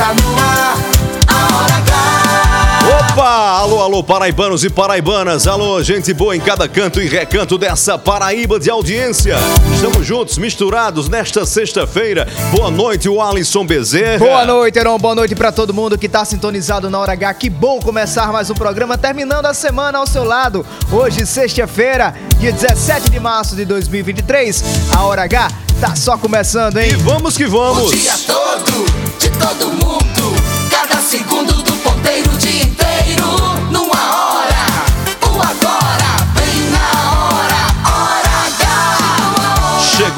Está Alô, alô, paraibanos e paraibanas. Alô, gente boa em cada canto e recanto dessa Paraíba de audiência. Estamos juntos, misturados nesta sexta-feira. Boa noite, o Alisson Bezerra. Boa noite, Heron. Boa noite pra todo mundo que tá sintonizado na Hora H. Que bom começar mais um programa, terminando a semana ao seu lado. Hoje, sexta-feira, dia 17 de março de 2023. A Hora H tá só começando, E hein? vamos que O vamos. dia todo, de todo mundo.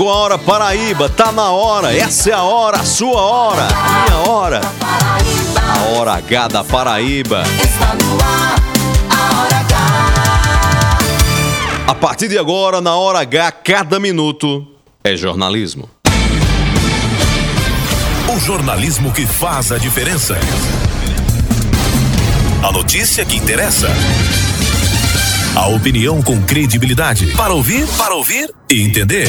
Chegou a hora Paraíba, tá na hora. Essa é a hora, a sua hora, a minha hora. Paraíba A hora H da Paraíba. está no ar, a hora H. A partir de agora, na hora H, cada minuto é jornalismo. O jornalismo que faz a diferença. A notícia que interessa. A opinião com credibilidade. Para ouvir, para ouvir e entender.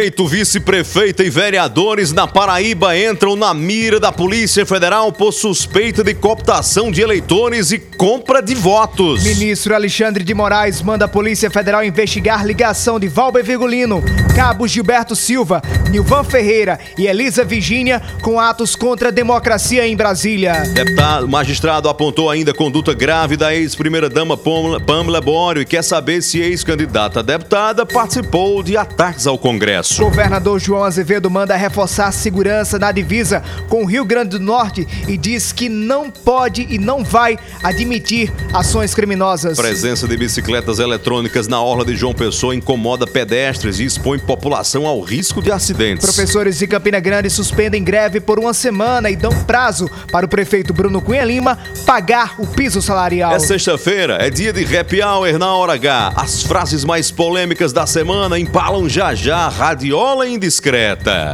Prefeito, vice-prefeita e vereadores na Paraíba entram na mira da Polícia Federal por suspeita de cooptação de eleitores e compra de votos. Ministro Alexandre de Moraes manda a Polícia Federal investigar ligação de Valber Virgulino, Cabo Gilberto Silva, Nilvan Ferreira e Elisa Virgínia com atos contra a democracia em Brasília. Deputado, magistrado apontou ainda conduta grave da ex-primeira-dama Pamela, Pamela Bório e quer saber se ex-candidata a deputada participou de ataques ao Congresso. Governador João Azevedo manda reforçar a segurança na divisa com o Rio Grande do Norte e diz que não pode e não vai admitir ações criminosas. Presença de bicicletas eletrônicas na orla de João Pessoa incomoda pedestres e expõe população ao risco de acidentes. Professores de Campina Grande suspendem greve por uma semana e dão prazo para o prefeito Bruno Cunha Lima pagar o piso salarial. É sexta-feira, é dia de happy hour na hora H. As frases mais polêmicas da semana empalam já já a radiola indiscreta.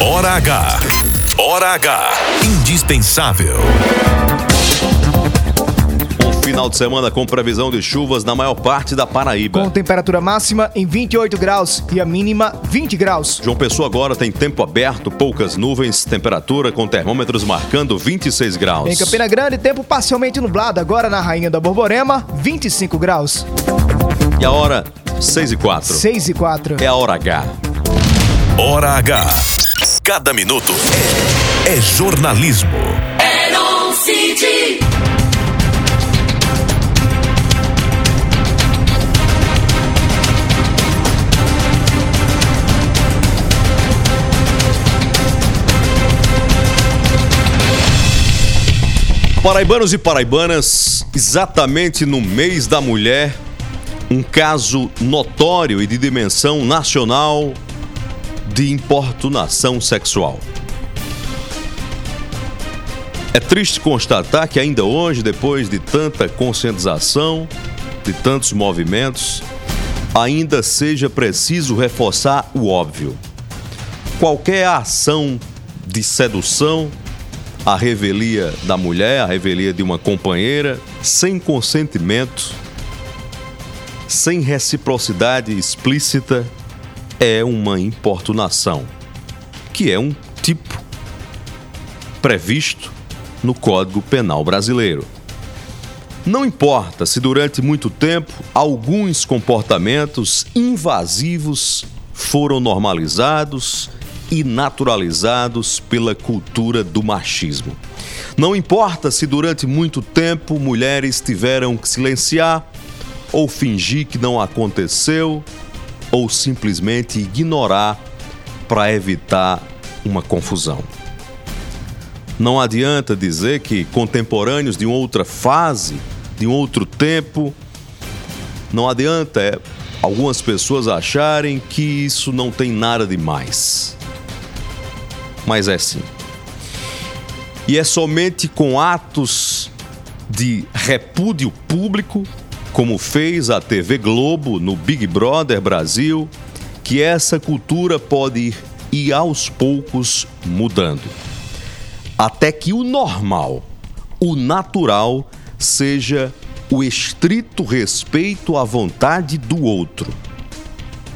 Hora H. Hora H. Indispensável. Um final de semana com previsão de chuvas na maior parte da Paraíba. Com temperatura máxima em 28 graus e a mínima 20 graus. João Pessoa agora tem tempo aberto, poucas nuvens, temperatura com termômetros marcando 26 graus. Em Campina Grande, tempo parcialmente nublado. Agora na Rainha da Borborema, 25 graus. E a hora 6 e 4. 6 e 4. É a hora H. Hora H. Cada minuto é, é jornalismo. Heron City. Paraibanos e paraibanas, exatamente no mês da mulher, um caso notório e de dimensão nacional de importunação sexual. É triste constatar que ainda hoje, depois de tanta conscientização, de tantos movimentos, ainda seja preciso reforçar o óbvio. Qualquer ação de sedução, a revelia da mulher, a revelia de uma companheira, sem consentimento, sem reciprocidade explícita, é uma importunação, que é um tipo previsto no Código Penal Brasileiro. Não importa se durante muito tempo alguns comportamentos invasivos foram normalizados e naturalizados pela cultura do machismo. Não importa se durante muito tempo mulheres tiveram que silenciar ou fingir que não aconteceu ou simplesmente ignorar para evitar uma confusão. Não adianta dizer que contemporâneos de outra fase, de um outro tempo, não adianta é, algumas pessoas acharem que isso não tem nada de mais. Mas é sim. E é somente com atos de repúdio público, como fez a TV Globo no Big Brother Brasil, que essa cultura pode ir, ir aos poucos mudando até que o normal, o natural, seja o estrito respeito à vontade do outro.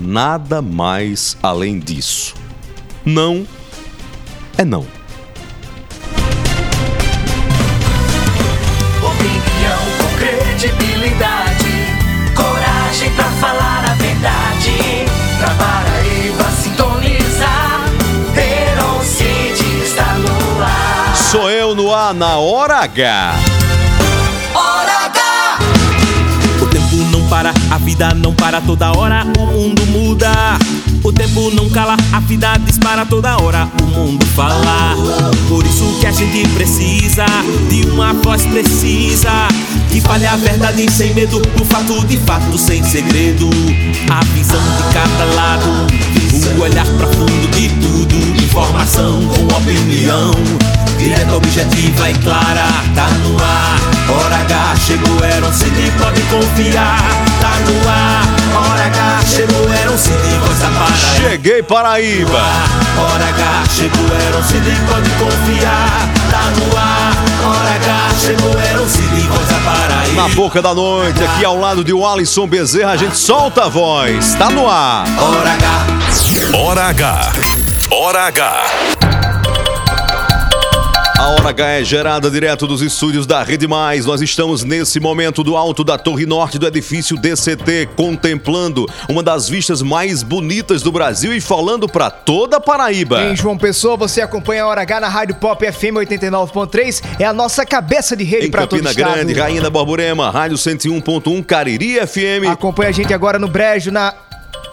Nada mais além disso. Não é não. Na hora H. Hora H! O tempo não para, a vida não para toda hora, o mundo muda. O tempo não cala, a vida dispara toda hora, o mundo fala. Por isso que a gente precisa de uma voz precisa. Que fale a verdade sem medo, o fato de fato sem segredo. A visão de cada lado, o olhar profundo de tudo. Informação com opinião, direta, objetiva e clara. Tá no ar, hora H chegou, era um CD, pode confiar. Tá no ar, hora H chegou, era um CD, voz da Paraíba. Cheguei Paraíba. Hora H chegou, era um CD, pode confiar. Tá no ar, hora H chegou, era um CD, voz da Paraíba. Na boca da noite, aqui ao lado de Alisson Bezerra, a gente solta a voz. Tá no ar. Hora H. Hora H. Hora H. A Hora H é gerada direto dos estúdios da Rede Mais. Nós estamos nesse momento do alto da Torre Norte do edifício DCT, contemplando uma das vistas mais bonitas do Brasil e falando para toda a Paraíba. Em João Pessoa, você acompanha a Hora H na Rádio Pop FM 89.3. É a nossa cabeça de rede para todo o Campina estado. Grande, Rainha da Borborema, Rádio 101.1, Cariri FM. Acompanha a gente agora no Brejo, na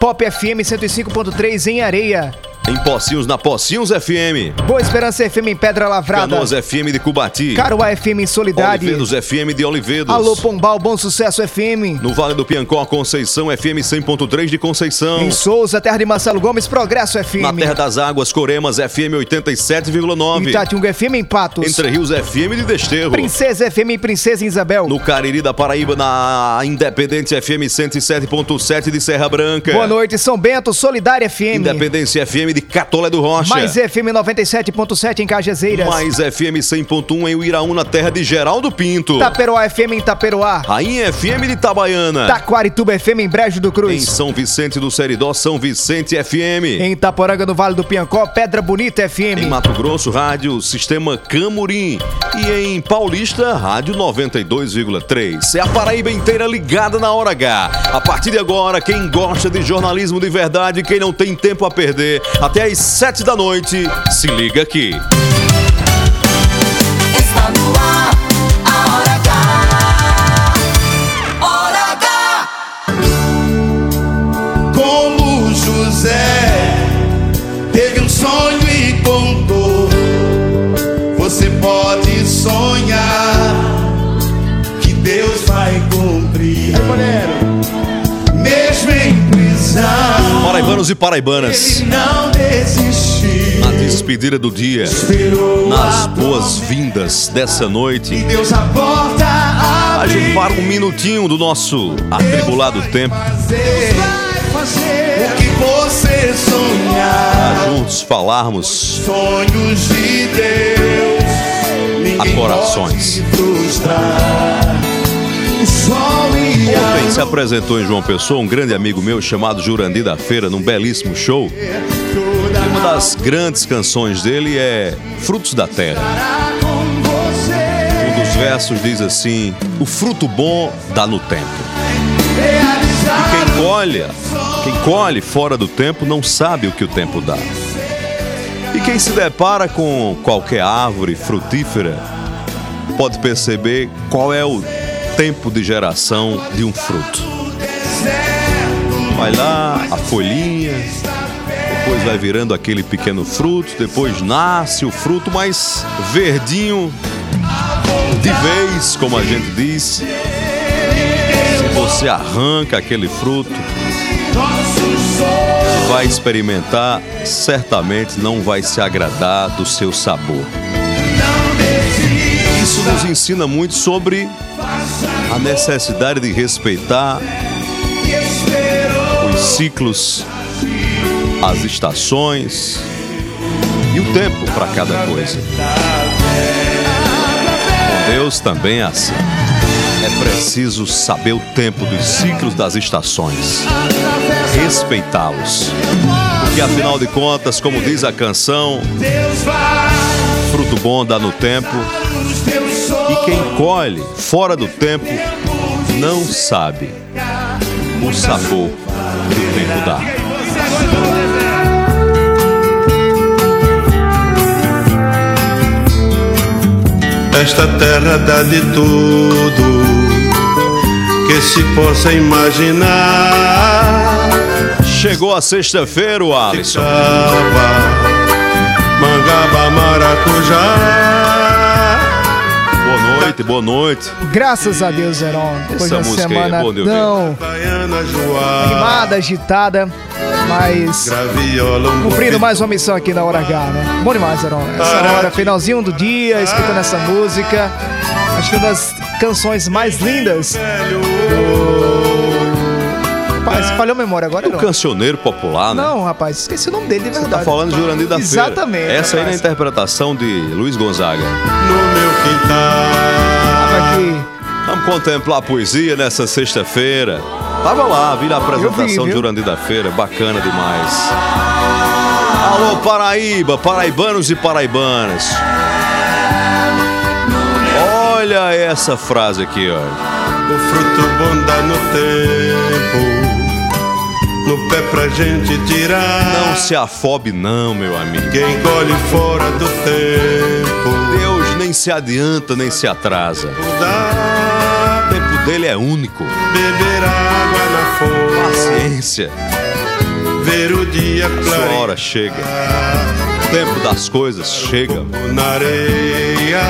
Pop FM 105.3 em Areia. Em Pocinhos, na Pocinhos FM. Boa Esperança FM em Pedra Lavrada. Canoas FM de Cubati. Caruá FM em Solidade. Olivedos FM de Olivedos. Alô Pombal, Bom Sucesso FM. No Vale do Piancó, Conceição FM 100.3 de Conceição. Em Souza, terra de Marcelo Gomes, Progresso FM. Na Terra das Águas, Coremas FM 87,9. Em Itatiunga FM em Patos. Entre Rios FM de Desterro. Princesa FM em Princesa Isabel. No Cariri da Paraíba, na Independente FM 107.7 de Serra Branca. Boa noite, São Bento, Solidária FM. Independência FM de Catolé do Rocha. Mais FM 97.7 em Cajazeiras. Mais FM 100.1 em Uiraú, na terra de Geraldo Pinto. Taperoá FM em Taperoá. Rainha FM de Itabaiana. Taquarituba FM em Brejo do Em Cruz. São Vicente do Seridó, São Vicente FM. Em Itaporanga no Vale do Piancó, Pedra Bonita Em FM. Mato Grosso, rádio Sistema Camurim. E em Paulista, rádio 92,3. É a Paraíba inteira ligada na hora H. A partir de agora, quem gosta de jornalismo de verdade, quem não tem tempo a perder, até às 7 da noite, se liga aqui. Está no ar, Paraibanos e paraibanas, na despedida do dia, nas boas-vindas dessa noite, a gente para um minutinho do nosso atribulado tempo. Fazer, vai fazer o que você sonhar. para juntos falarmos Sonhos de Deus, A corações. Ontem se apresentou em João Pessoa um grande amigo meu chamado Jurandir da Feira, num belíssimo show. E uma das grandes canções dele é Frutos da Terra. Um dos versos diz assim: O fruto bom dá no tempo. Realizar Quem colhe, quem colhe fora do tempo não sabe o que o tempo dá. E quem se depara com qualquer árvore frutífera pode perceber qual é o tempo de geração de um fruto. Vai lá, a folhinha, depois vai virando aquele pequeno fruto, depois nasce o fruto mais verdinho de vez, como a gente diz. Se você arranca aquele fruto, vai experimentar, certamente não vai se agradar do seu sabor. Isso nos ensina muito sobre a necessidade de respeitar os ciclos, as estações e o tempo para cada coisa. Com Deus também é assim. É preciso saber o tempo dos ciclos das estações, respeitá-los. Porque afinal de contas, como diz a canção, fruto bom dá no tempo, e quem colhe fora do tempo não sabe o sabor que o tempo dá. Esta terra dá de tudo que se possa imaginar. Chegou a sexta-feira, o Alisson. Mangaba, maracujá. Boa noite, boa noite. Graças a Deus, Heron. Depois Essa música aí é semana tão Baiana, joá. animada, agitada, mas um cumprindo mais uma missão aqui na Hora H, né? Bom demais, Heron. Essa hora, finalzinho do dia, escutando essa música. Acho que uma das canções mais lindas do... Rapaz, falhou a memória agora, O Heron? cancioneiro popular, né? Não, rapaz, esqueci o nome dele de verdade. Tá falando de Jurandir da Feira. Exatamente. Essa aí na rapaz. interpretação de Luiz Gonzaga. no meu quintal. Vamos contemplar a poesia nessa sexta-feira. Tava lá, vi a apresentação vi, de? Jurandir da Feira, bacana demais. Alô, Paraíba, paraibanos e paraibanas. Olha essa frase aqui, ó. O fruto bom dá no tempo. No pé pra gente tirar. Não se afobe não, meu amigo. Quem colhe fora do tempo. Deus nem se adianta, nem se atrasa. Dá O tempo dele é único. beber água na fonte. Paciência, Ver o dia sua clarear. hora chega. O tempo das coisas chega. Na areia.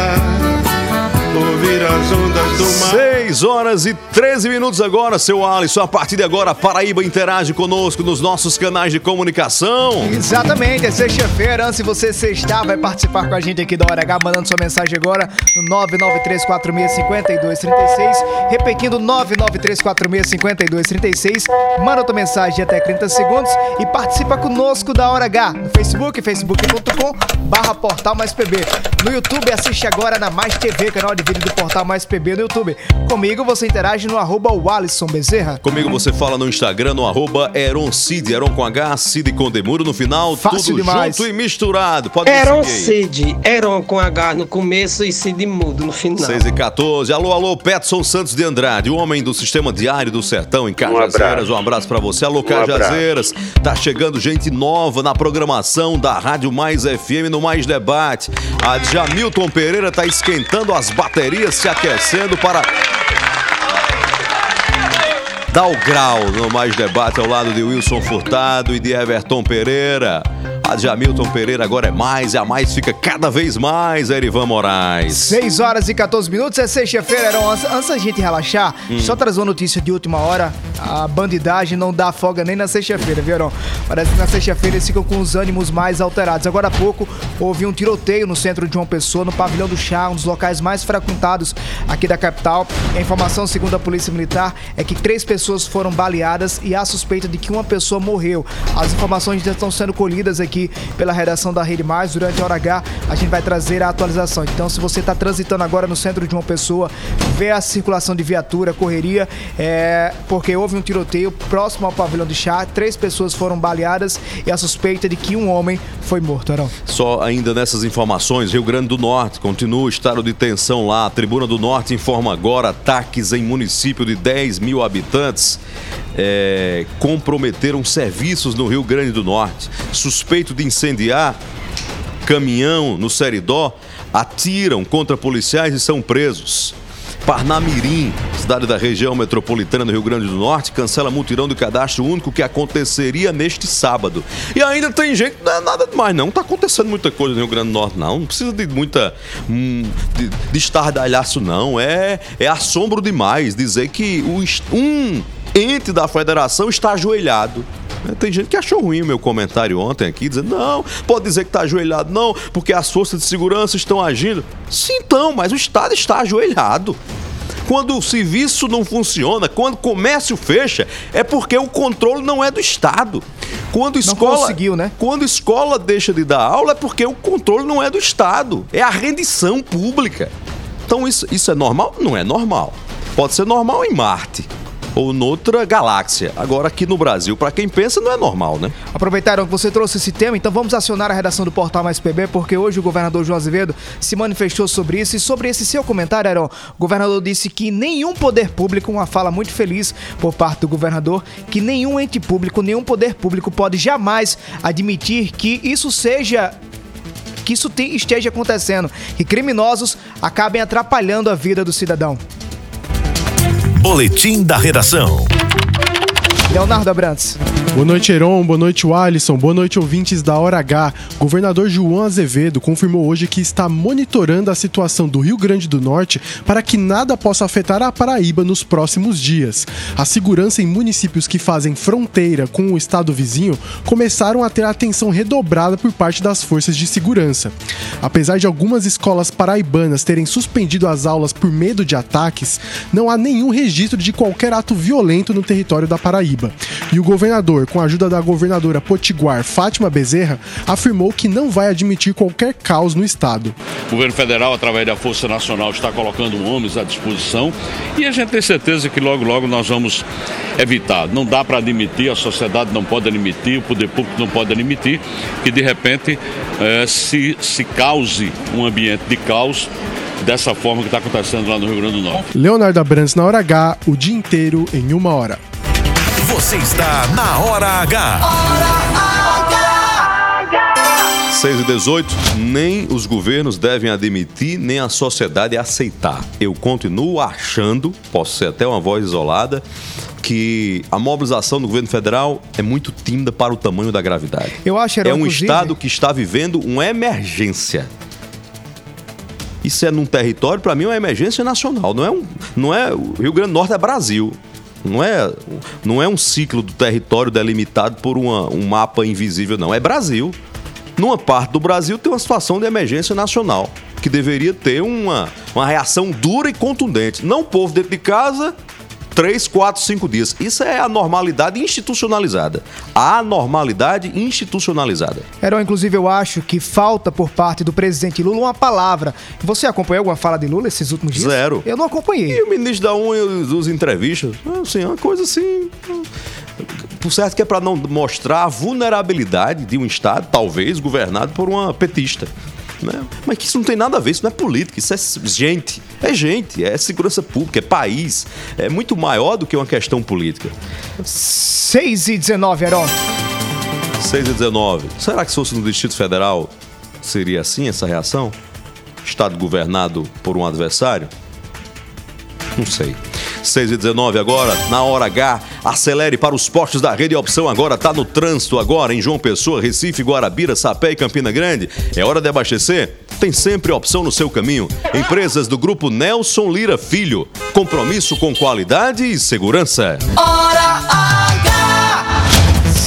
Ouvir as ondas do mar. 6 horas e 13 minutos agora, seu Alisson. A partir de agora, a Paraíba interage conosco nos nossos canais de comunicação. Exatamente, é sexta-feira. Antes de você sextar, vai participar com a gente aqui da Hora H, mandando sua mensagem agora no 993465236. Repetindo, 993465236. Manda tua mensagem até 30 segundos e participa conosco da Hora H no Facebook, facebook.com barra Portal Mais PB. No YouTube, assiste agora na Mais TV, canal de vídeo do Portal Mais PB no YouTube. Comigo você interage no arroba Walisson Bezerra. Comigo você fala no Instagram, no arroba Eron Cid, Eron com H, Cid com Demuro no final, Fácil tudo demais. junto e misturado. Pode Eron. Cid, Eron com H no começo e Cid mudo no final. 6 e 14. Alô, alô, Petson Santos de Andrade, o homem do Sistema Diário do Sertão em Cajazeiras. Um abraço pra você. Alô, Cajazeiras. Tá chegando gente nova na programação da Rádio Mais FM no Mais Debate. A Jamilton Pereira tá esquentando as baterias, se aquecendo para Dá o grau no Mais Debate ao lado de Wilson Furtado e de Everton Pereira. A de Hamilton Pereira agora é mais, e a mais fica cada vez mais, a Erivan Moraes. 6 horas e 14 minutos, é sexta-feira, Heron. Antes, da gente relaxar, Hum. só trazer uma notícia de última hora. A bandidagem não dá folga nem na sexta-feira, viu, Heron? Parece que na sexta-feira eles ficam com os ânimos mais alterados. Agora há pouco houve um tiroteio no centro de João Pessoa, no Pavilhão do Chá, um dos locais mais frequentados aqui da capital. A informação, segundo a Polícia Militar, é que três pessoas pessoas foram baleadas e há suspeita de que uma pessoa morreu. As informações já estão sendo colhidas aqui pela redação da Rede Mais. Durante a hora H, a gente vai trazer a atualização. Então, se você está transitando agora no centro de uma pessoa, vê a circulação de viatura, correria, é, porque houve um tiroteio próximo ao pavilhão de chá. Três pessoas foram baleadas e a suspeita de que um homem foi morto. Arão. Só ainda nessas informações, Rio Grande do Norte continua o estado de tensão lá. A Tribuna do Norte informa agora ataques em município de 10 mil habitantes é, comprometeram serviços no Rio Grande do Norte. Suspeito de incendiar caminhão no Seridó, atiram contra policiais e são presos. Parnamirim, cidade da região metropolitana do Rio Grande do Norte, cancela mutirão do cadastro único que aconteceria neste sábado. E ainda tem gente, não é nada demais não, tá acontecendo muita coisa no Rio Grande do Norte não, não precisa de muita, hum, de, de estardalhaço não, é, é assombro demais dizer que um ente da federação está ajoelhado tem gente que achou ruim o meu comentário ontem aqui, dizendo: não, pode dizer que está ajoelhado, não, porque as forças de segurança estão agindo. Sim, então, mas o Estado está ajoelhado. Quando o serviço não funciona, quando o comércio fecha, é porque o controle não é do Estado. Quando escola, não conseguiu, né? Quando escola deixa de dar aula, é porque o controle não é do Estado. É a rendição pública. Então isso, isso é normal? Não é normal. Pode ser normal em Marte ou noutra galáxia. Agora aqui no Brasil, para quem pensa, não é normal, né? Aproveitaram que você trouxe esse tema, então vamos acionar a redação do Portal Mais PB, porque hoje o governador João Azevedo se manifestou sobre isso. E sobre esse seu comentário, Aaron, o governador disse que nenhum poder público, uma fala muito feliz por parte do governador, que nenhum ente público, nenhum poder público pode jamais admitir que isso seja que isso esteja acontecendo, que criminosos acabem atrapalhando a vida do cidadão. Boletim da Redação. Leonardo Abrantes. Boa noite, Heron. Boa noite, Alisson. Boa noite, ouvintes da Hora H. Governador João Azevedo confirmou hoje que está monitorando a situação do Rio Grande do Norte para que nada possa afetar a Paraíba nos próximos dias. A segurança em municípios que fazem fronteira com o estado vizinho começaram a ter atenção redobrada por parte das forças de segurança. Apesar de algumas escolas paraibanas terem suspendido as aulas por medo de ataques, não há nenhum registro de qualquer ato violento no território da Paraíba. E o governador, com a ajuda da governadora potiguar Fátima Bezerra, afirmou que não vai admitir qualquer caos no estado. O governo federal, através da Força Nacional, está colocando homens à disposição e a gente tem certeza que logo, logo nós vamos evitar. Não dá para admitir, a sociedade não pode admitir, o poder público não pode admitir que de repente eh, se, se cause um ambiente de caos dessa forma que está acontecendo lá no Rio Grande do Norte. Leonardo Abrantes na hora H, o dia inteiro em uma hora. Você está na Hora H. Hora H. 6 e 18, nem os governos devem admitir, nem a sociedade aceitar. Eu continuo achando, posso ser até uma voz isolada, que a mobilização do governo federal é muito tímida para o tamanho da gravidade. Eu acho, Heron, É um inclusive- estado que está vivendo uma emergência. Isso é num território, para mim, é uma emergência nacional. Não é um, não é o Rio Grande do Norte é Brasil. Não é, não é um ciclo do território delimitado por uma- um mapa invisível, não. É Brasil. Numa parte do Brasil tem uma situação de emergência nacional, que deveria ter uma, uma reação dura e contundente. Não o povo dentro de casa, três, quatro, cinco dias. Isso é a normalidade institucionalizada. A normalidade institucionalizada. Heron, inclusive, eu acho que falta por parte do presidente Lula uma palavra. Você acompanhou alguma fala de Lula esses últimos dias? Zero. Eu não acompanhei. E o ministro da unha dos entrevistas, assim, uma coisa assim. Por certo que é para não mostrar a vulnerabilidade de um Estado, talvez governado por uma petista. Né? Mas que isso não tem nada a ver, isso não é política, isso é gente. É gente, é segurança pública, é país. É muito maior do que uma questão política. 6 e 19, Heron. 6 e 19. Será que se fosse no Distrito Federal seria assim essa reação? Estado governado por um adversário? Não sei. 6 e 19 agora, na hora H, acelere para os postos da rede. A opção agora está no trânsito agora, em João Pessoa, Recife, Guarabira, Sapé e Campina Grande. É hora de abastecer? Tem sempre opção no seu caminho. Empresas do grupo Nelson Lira Filho. Compromisso com qualidade e segurança. Hora H.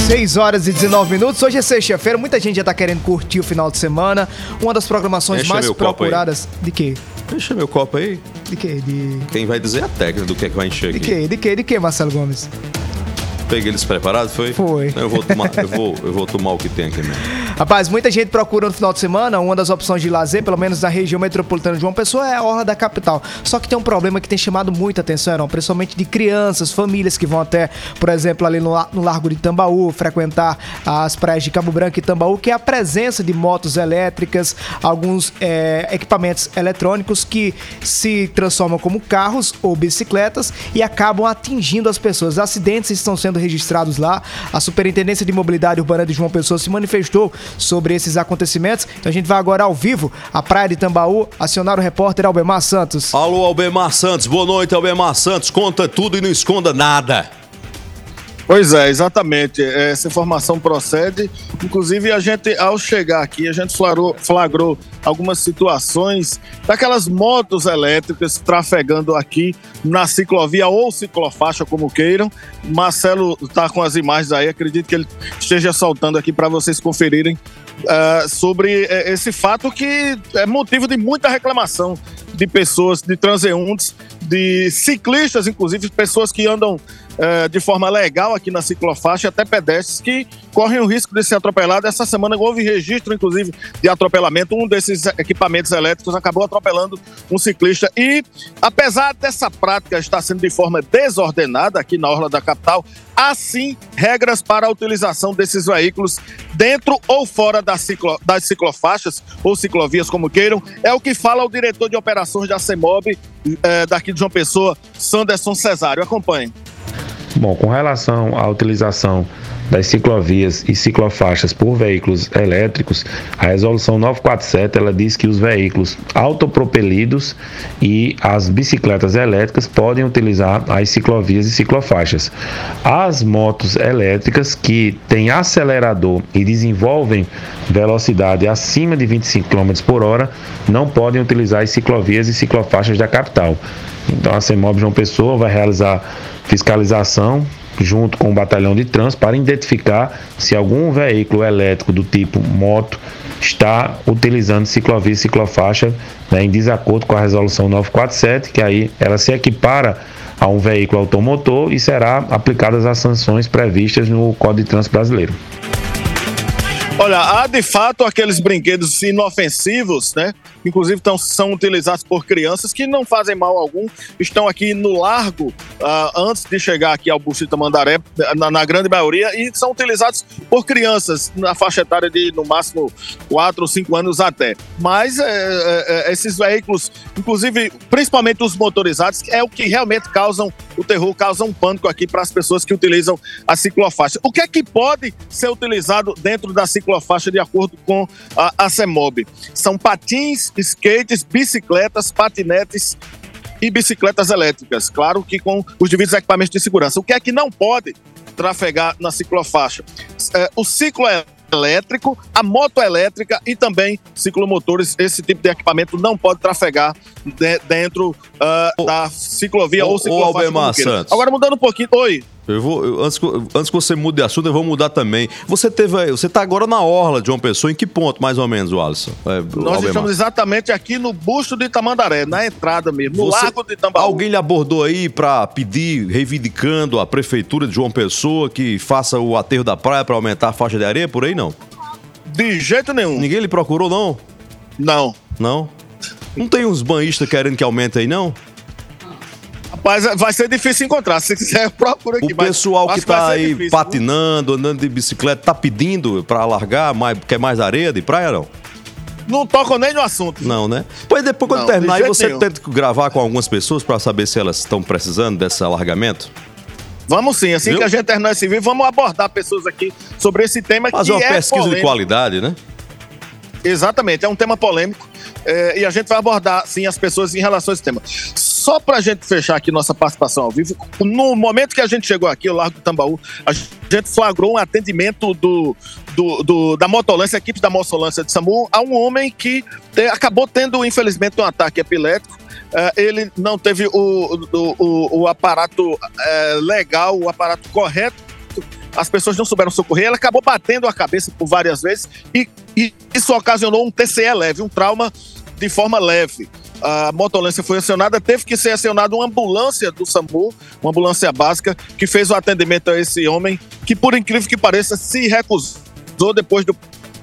6 horas e 19 minutos. Hoje é sexta-feira, muita gente já tá querendo curtir o final de semana. Uma das programações Encha mais procuradas. De quê? Deixa meu copo aí. De quê? De... Quem vai dizer a técnica do que é que vai encher De aqui. quê? De quê? De quê, Marcelo Gomes? Peguei eles preparados, foi? Foi. Eu vou tomar, eu vou, eu vou tomar o que tem aqui mesmo. Rapaz, muita gente procura no final de semana, uma das opções de lazer, pelo menos na região metropolitana de João Pessoa, é a orla da capital. Só que tem um problema que tem chamado muita atenção, Heron, principalmente de crianças, famílias que vão até, por exemplo, ali no, no Largo de Tambaú, frequentar as praias de Cabo Branco e Tambaú, que é a presença de motos elétricas, alguns é, equipamentos eletrônicos que se transformam como carros ou bicicletas e acabam atingindo as pessoas. Acidentes estão sendo registrados lá. A Superintendência de Mobilidade Urbana de João Pessoa se manifestou sobre esses acontecimentos. Então a gente vai agora ao vivo à Praia de Tambaú acionar o repórter Albemar Santos. Alô, Albemar Santos. Boa noite, Albemar Santos. Conta tudo e não esconda nada. Pois é, exatamente. Essa informação procede. Inclusive, a gente, ao chegar aqui, a gente flagrou, flagrou algumas situações daquelas motos elétricas trafegando aqui na ciclovia ou ciclofaixa, como queiram. Marcelo está com as imagens aí, acredito que ele esteja soltando aqui para vocês conferirem ah, sobre eh, esse fato que é motivo de muita reclamação de pessoas, de transeuntes, de ciclistas, inclusive, pessoas que andam eh, de forma legal aqui na ciclofaixa, até pedestres que correm o risco de ser atropelado. Essa semana houve registro, inclusive, de atropelamento. Um desses equipamentos elétricos acabou atropelando um ciclista. E, apesar dessa prática estar sendo de forma desordenada aqui na Orla da Capital, há sim regras para a utilização desses veículos dentro ou fora da ciclo- das ciclofaixas ou ciclovias, como queiram. É o que fala o diretor de operações da CEMOB, eh, daqui de João Pessoa, Sanderson Cesário. Acompanhe. Bom, com relação à utilização das ciclovias e ciclofaixas por veículos elétricos, a resolução 947 ela diz que os veículos autopropelidos e as bicicletas elétricas podem utilizar as ciclovias e ciclofaixas. As motos elétricas que têm acelerador e desenvolvem velocidade acima de 25 km por hora não podem utilizar as ciclovias e ciclofaixas da capital. Então a CEMOB João Pessoa vai realizar fiscalização junto com o batalhão de trânsito para identificar se algum veículo elétrico do tipo moto está utilizando ciclovia e ciclofaixa né, em desacordo com a resolução 947, que aí ela se equipara a um veículo automotor e será aplicadas as sanções previstas no Código de Trânsito Brasileiro. Olha, há de fato aqueles brinquedos inofensivos, né? Inclusive tão, são utilizados por crianças que não fazem mal algum. Estão aqui no largo, ah, antes de chegar aqui ao Busto Mandaré, na, na grande maioria, e são utilizados por crianças na faixa etária de no máximo 4 ou 5 anos até. Mas é, é, é, esses veículos, inclusive, principalmente os motorizados, é o que realmente causam o terror, causam pânico aqui para as pessoas que utilizam a ciclofaixa. O que é que pode ser utilizado dentro da ciclofaixa de acordo com a, a CEMOB? São patins, skates, bicicletas, patinetes e bicicletas elétricas. Claro que com os devidos equipamentos de segurança. O que é que não pode trafegar na ciclofaixa? É, o ciclo elétrico, a moto elétrica e também ciclomotores. Esse tipo de equipamento não pode trafegar de- dentro ah, da ciclovia ou ô, ciclofaixa. Queira. Santos. Agora mudando um pouquinho. Oi. Eu vou, eu- antes, que- antes que você mude de assunto, eu vou mudar também. Você teve, você tá agora na orla de uma pessoa, em que ponto, mais ou menos, Alisson? É, Nós Albemar? estamos exatamente aqui no busto de Itamandaré, na entrada mesmo, no Você- Largo de Itambaú. Alguém lhe abordou aí pra pedir, reivindicando a prefeitura de João Pessoa que faça o aterro da praia pra aumentar a faixa de areia por aí, não? De jeito nenhum. Ninguém lhe procurou, não? Não. Não? Não tem uns banhistas querendo que aumente aí, não? Rapaz, vai ser difícil encontrar. Se quiser, procura aqui. O pessoal mas que tá aí difícil, patinando, andando de bicicleta, tá pedindo pra largar, mais, quer mais areia de praia, não? Não tocam nem no assunto. Não, né? Pois depois, quando Não, terminar de aí, você nenhum. tenta gravar com algumas pessoas pra saber se elas estão precisando desse alargamento? Vamos sim, assim Viu? que a gente terminar esse vídeo, vamos abordar pessoas aqui sobre esse tema Fazer que uma é pesquisa de polêmico. qualidade, né? Exatamente, é um tema polêmico é, e a gente vai abordar sim as pessoas em relação a esse tema. Só pra gente fechar aqui nossa participação ao vivo, no momento que a gente chegou aqui, o Largo do Tambaú, a gente flagrou um atendimento do, do, do- da motolância, a equipe da motolância de SAMU, a um homem que te- acabou tendo, infelizmente, um ataque epilético. É, ele não teve o, o, o, o aparato é, legal, o aparato correto as pessoas não souberam socorrer, ela acabou batendo a cabeça por várias vezes e, e isso ocasionou um TCE leve, um trauma de forma leve. A motolência foi acionada, teve que ser acionada uma ambulância do SAMU, uma ambulância básica, que fez o atendimento a esse homem, que por incrível que pareça, se recusou depois do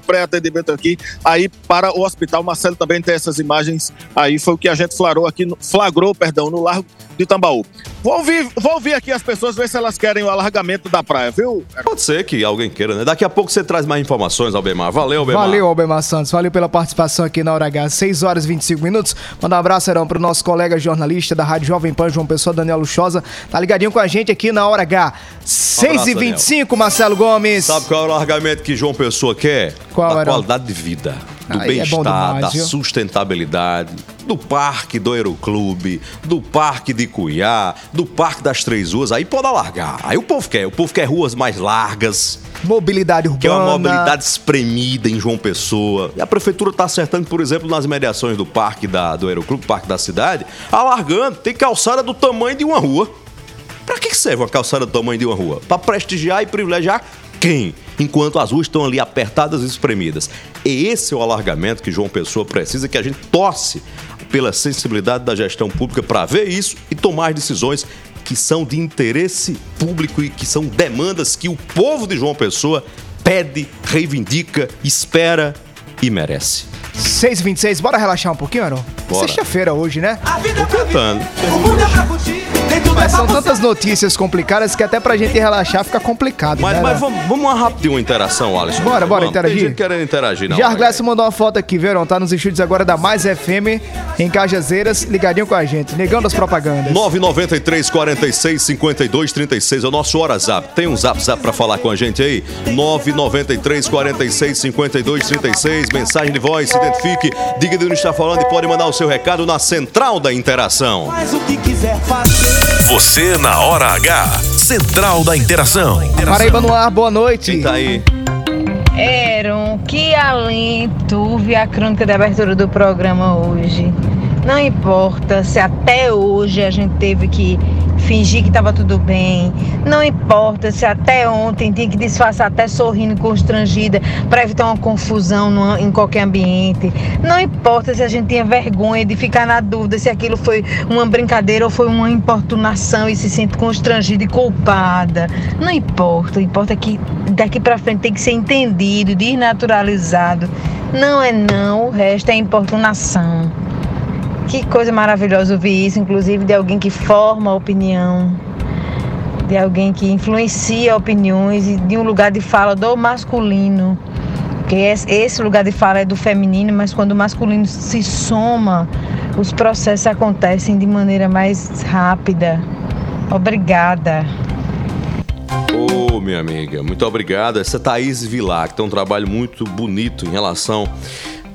pré-atendimento aqui, aí para o hospital. Marcelo também tem essas imagens aí, foi o que a gente flagrou aqui, flagrou, perdão, no Largo de Tambaú. Vou ouvir, vou ouvir aqui as pessoas, ver se elas querem o alargamento da praia, viu? Pode ser que alguém queira, né? Daqui a pouco você traz mais informações, Albemar. Valeu, Albemar. Valeu, Albemar Santos. Valeu pela participação aqui na Hora H. 6 horas e 25 minutos. Manda um abraço, Herão, pro nosso colega jornalista da Rádio Jovem Pan, João Pessoa, Daniel Luchosa. Tá ligadinho com a gente aqui na Hora H. 6 e 25 Marcelo Gomes. Sabe qual é o largamento que João Pessoa quer? Qual da era? qualidade de vida, do é bem-estar, demais, da sustentabilidade, do parque do Aeroclube, do parque de Cuiá, do parque das Três Ruas. Aí pode alargar. Aí o povo quer. O povo quer ruas mais largas. Mobilidade urbana. Que é uma mobilidade espremida em João Pessoa. E a prefeitura está acertando, por exemplo, nas mediações do parque da, do Aeroclube, parque da cidade, alargando. Tem calçada do tamanho de uma rua. Pra que serve uma calçada do tamanho de uma rua? Pra prestigiar e privilegiar quem? Enquanto as ruas estão ali apertadas e espremidas. E esse é o alargamento que João Pessoa precisa, que a gente torce pela sensibilidade da gestão pública para ver isso e tomar decisões que são de interesse público e que são demandas que o povo de João Pessoa pede, reivindica, espera e merece. 6 e 26 bora relaxar um pouquinho? Bora. Sexta-feira hoje, né? Tô tentando. Mas são tantas notícias complicadas que até pra gente relaxar fica complicado. Mas, né, mas né? vamos, vamos uma rapidinha uma interação, Alisson. Bora, bora Vamos. interagir. Tem gente querendo interagir, não. Jarglesso mandou uma foto aqui, viram? Tá nos estúdios agora da Mais FM, em Cajazeiras, ligadinho com a gente. Negão das propagandas. 993 46 52 36 é o nosso WhatsApp. Tem um zap zap pra falar com a gente aí? 993 46 52 36. Mensagem de voz, se identifique, diga de onde está falando e pode mandar o seu recado na central da interação. Faz o que quiser fazer. Você na Hora H. Central da Interação. Paraíba no ar, boa noite. Quem tá aí? Eram, que alento ouvir a crônica de abertura do programa hoje. Não importa se até hoje a gente teve que fingir que estava tudo bem. Não importa se até ontem tinha que disfarçar até sorrindo constrangida para evitar uma confusão numa- em qualquer ambiente. Não importa se a gente tinha vergonha de ficar na dúvida se aquilo foi uma brincadeira ou foi uma importunação e se sente constrangida e culpada. Não importa. Importa é que daqui para frente tem que ser entendido, desnaturalizado. Não é não, o resto é importunação. Que coisa maravilhosa ouvir isso, inclusive de alguém que forma opinião, de alguém que influencia opiniões e de um lugar de fala do masculino. Porque esse lugar de fala é do feminino, mas quando o masculino se soma, os processos acontecem de maneira mais rápida. Obrigada. Ô, minha amiga, muito obrigado. Essa é Thaís Vilar, que tem um trabalho muito bonito em relação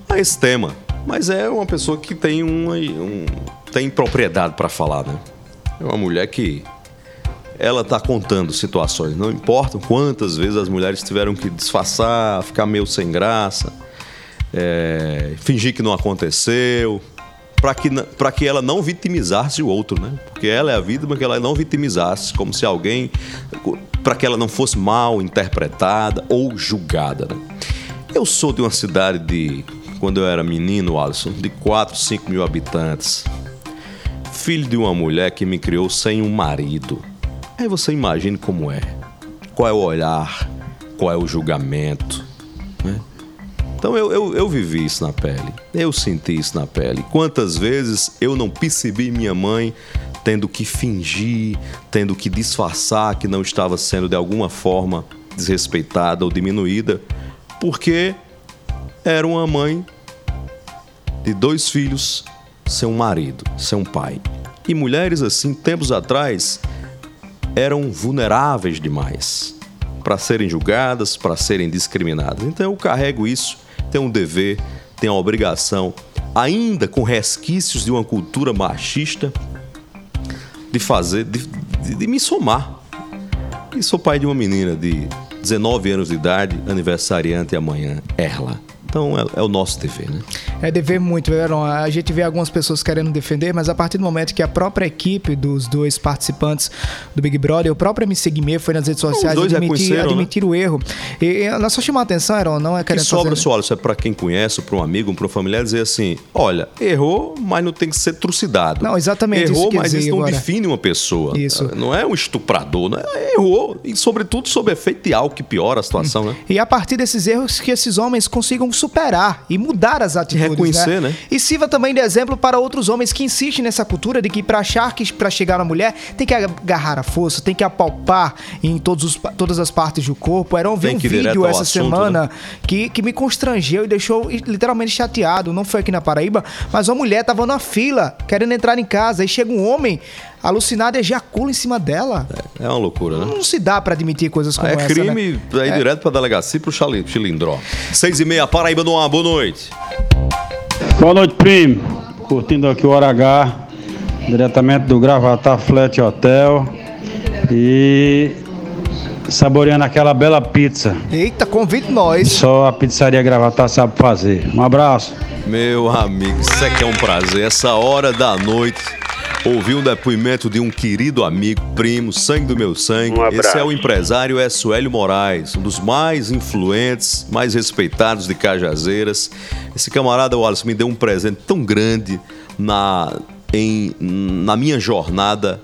a esse tema. Mas é uma pessoa que tem um, tem propriedade para falar, né? É uma mulher que ela tá contando situações, não importa quantas vezes as mulheres tiveram que disfarçar, ficar meio sem graça, é, fingir que não aconteceu, para que, que ela não vitimizasse o outro, né? Porque ela é a vítima, que ela não vitimizasse, como se alguém. para que ela não fosse mal interpretada ou julgada, né? Eu sou de uma cidade de. Quando eu era menino, Alisson, de 4, 5 mil habitantes. Filho de uma mulher que me criou sem um marido. Aí você imagine como é. Qual é o olhar, qual é o julgamento, né? Então eu, eu, eu vivi isso na pele, eu senti isso na pele. Quantas vezes eu não percebi minha mãe tendo que fingir, tendo que disfarçar que não estava sendo de alguma forma desrespeitada ou diminuída, porque era uma mãe de dois filhos sem um marido, sem um pai. E mulheres assim, tempos atrás, eram vulneráveis demais para serem julgadas, para serem discriminadas. Então eu carrego isso, tenho um dever, tenho a obrigação, ainda com resquícios de uma cultura machista, de fazer, de, de- de me somar. E sou pai de uma menina de 19 anos de idade, aniversariante amanhã, Erla. Então é, é o nosso dever, né? É dever muito, Verão. A gente vê algumas pessoas querendo defender, mas a partir do momento que a própria equipe dos dois participantes do Big Brother, o próprio MC Guimê foi nas redes sociais admitir, né? admitir o erro. E, nós só chamar a atenção, Heron, não é Que querendo sobra, fazer... Soares, é para quem conhece, para um amigo, para um familiar, dizer assim: olha, errou, mas não tem que ser trucidado. Não, exatamente, isso Errou, quer mas isso não agora. define uma pessoa. Isso. Não é um estuprador, né? Errou. E, sobretudo, sob efeito de álcool que piora a situação, né? E a partir desses erros que esses homens consigam superar e mudar as atitudes. Reconhecer, né? E sirva também de exemplo para outros homens que insistem nessa cultura de que para achar que para chegar na mulher tem que agarrar a força, tem que apalpar em todos os, todas as partes do corpo. Era um, um vídeo essa assunto, semana né? que, que me constrangeu e deixou literalmente chateado. Não foi aqui na Paraíba, mas uma mulher tava na fila querendo entrar em casa. Aí chega um homem alucinado e ejacula em cima dela. É uma loucura, né? Não se dá para admitir coisas como é essa. crime, né? aí É. direto pra delegacia e pro chilindró. Seis e meia, Paraíba no ar, boa noite. Boa noite, primo. Curtindo aqui o Hora H, diretamente do Gravatar Flat Hotel. E saboreando aquela bela pizza. Eita, convide nós. Só a pizzaria Gravatar sabe fazer. Um abraço. Meu amigo, isso é que é um prazer. Essa hora da noite, ouvir um depoimento de um querido amigo, primo, sangue do meu sangue. Um abraço. Esse é o empresário Suélio Moraes, um dos mais influentes, mais respeitados de Cajazeiras. Esse camarada, Wallace, me deu um presente tão grande na, em, na minha jornada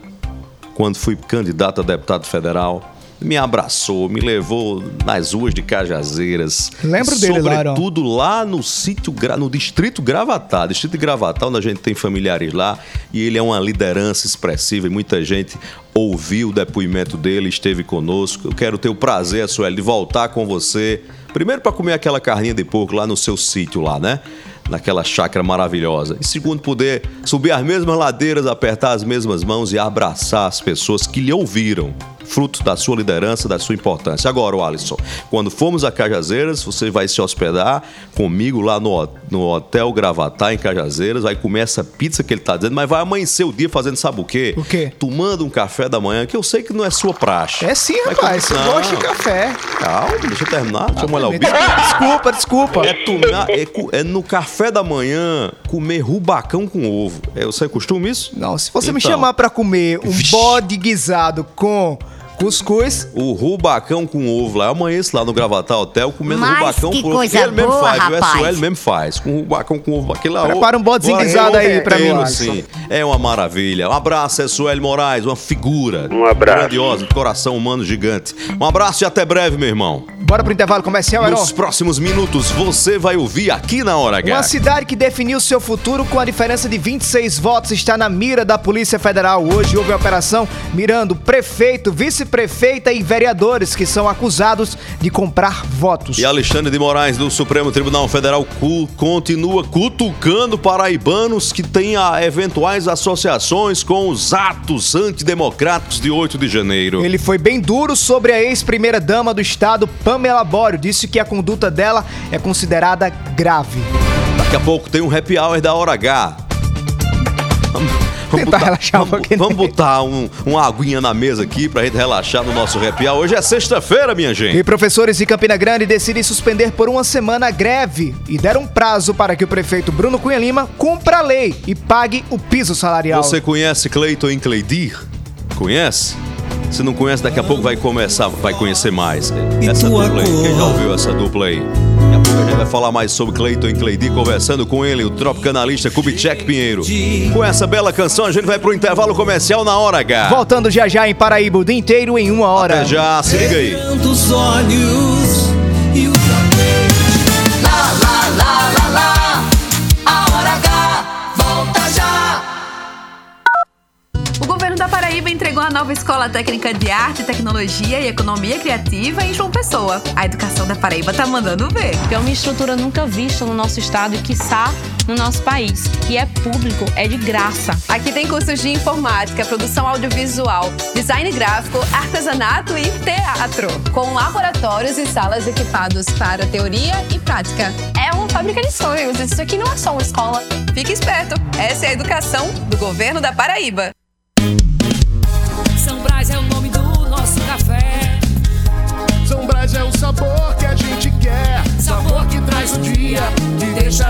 quando fui candidato a deputado federal. Me abraçou, me levou nas ruas de Cajazeiras. Lembro dele lá. Sobretudo lá no sítio, no distrito Gravatar. Distrito de Gravatar, onde a gente tem familiares lá. E ele é uma liderança expressiva e muita gente ouviu o depoimento dele, esteve conosco. Eu quero ter o prazer, Sueli, de voltar com você. Primeiro para comer aquela carninha de porco lá no seu sítio lá, né? Naquela chácara maravilhosa. E segundo, poder subir as mesmas ladeiras, apertar as mesmas mãos e abraçar as pessoas que lhe ouviram. Fruto da sua liderança, da sua importância. Agora, Alisson, quando formos a Cajazeiras, você vai se hospedar comigo lá no, no Hotel Gravatar, em Cajazeiras, vai comer essa pizza que ele tá dizendo, mas vai amanhecer o dia fazendo sabe o quê? O quê? Tomando um café da manhã, que eu sei que não é sua praxe. É sim, Vai rapaz. Você gosta de café. Calma, deixa eu terminar. Deixa eu molhar o bico. Desculpa, desculpa. É, tomar, é, é no café da manhã comer rubacão com ovo. É, você costuma isso? Não, se você me Então. chamar pra comer um bode guisado com cuscuz. O rubacão com ovo lá. Eu amanheço lá no Gravatar Hotel comendo Mas rubacão que com ovo. coisa ele mesmo boa, faz, o rapaz. SUL mesmo faz. Com rubacão com ovo. Aquele lá. Prepara um bodezinho Agora, guisado aí pra mim, sim. É uma maravilha. Um abraço, SUL Moraes, uma figura. Um abraço. Grandiosa, de coração humano gigante. Um abraço e até breve, meu irmão. Bora pro intervalo comercial, Heron? Nos próximos minutos você vai ouvir aqui na Hora H. Uma cidade que definiu seu futuro com a diferença de 26 votos está na mira da Polícia Federal. Hoje houve a operação mirando prefeito, vice-prefeita e vereadores que são acusados de comprar votos. E Alexandre de Moraes, do Supremo Tribunal Federal, cu- continua cutucando paraibanos que têm ah, eventuais associações com os atos antidemocráticos de 8 de janeiro. Ele foi bem duro sobre a ex-primeira-dama do estado, Pamela Bório. Disse que a conduta dela é considerada grave. Daqui a pouco tem um happy hour da Hora H. Vamos, vamos botar, relaxar um vamos, vamos botar um, uma aguinha na mesa aqui pra gente relaxar no nosso happy hour. Hoje é sexta-feira, minha gente. E professores de Campina Grande decidem suspender por uma semana a greve e deram um prazo para que o prefeito Bruno Cunha Lima cumpra a lei e pague o piso salarial. Você conhece Cleiton Encleidir? Conhece? Se não conhece, daqui a pouco vai começar, vai conhecer mais. Essa dupla aí, quem já ouviu essa dupla aí? A gente vai falar mais sobre Cleiton Encleidir, conversando com ele, o tropicanalista Kubitschek Pinheiro. Com essa bela canção, a gente vai pro intervalo comercial na hora H. Voltando já já em Paraíba o dia inteiro em uma hora. Até já, se liga aí. Tantos olhos e o nova Escola Técnica de Arte, Tecnologia e Economia Criativa em João Pessoa. A educação da Paraíba tá mandando ver. É uma estrutura nunca vista no nosso estado e, quiçá, no nosso país. E é público, é de graça. Aqui tem cursos de informática, produção audiovisual, design gráfico, artesanato e teatro. Com laboratórios e salas equipados para teoria e prática. É uma fábrica de sonhos. Isso aqui não é só uma escola. Fique esperto, essa é a educação do governo da Paraíba.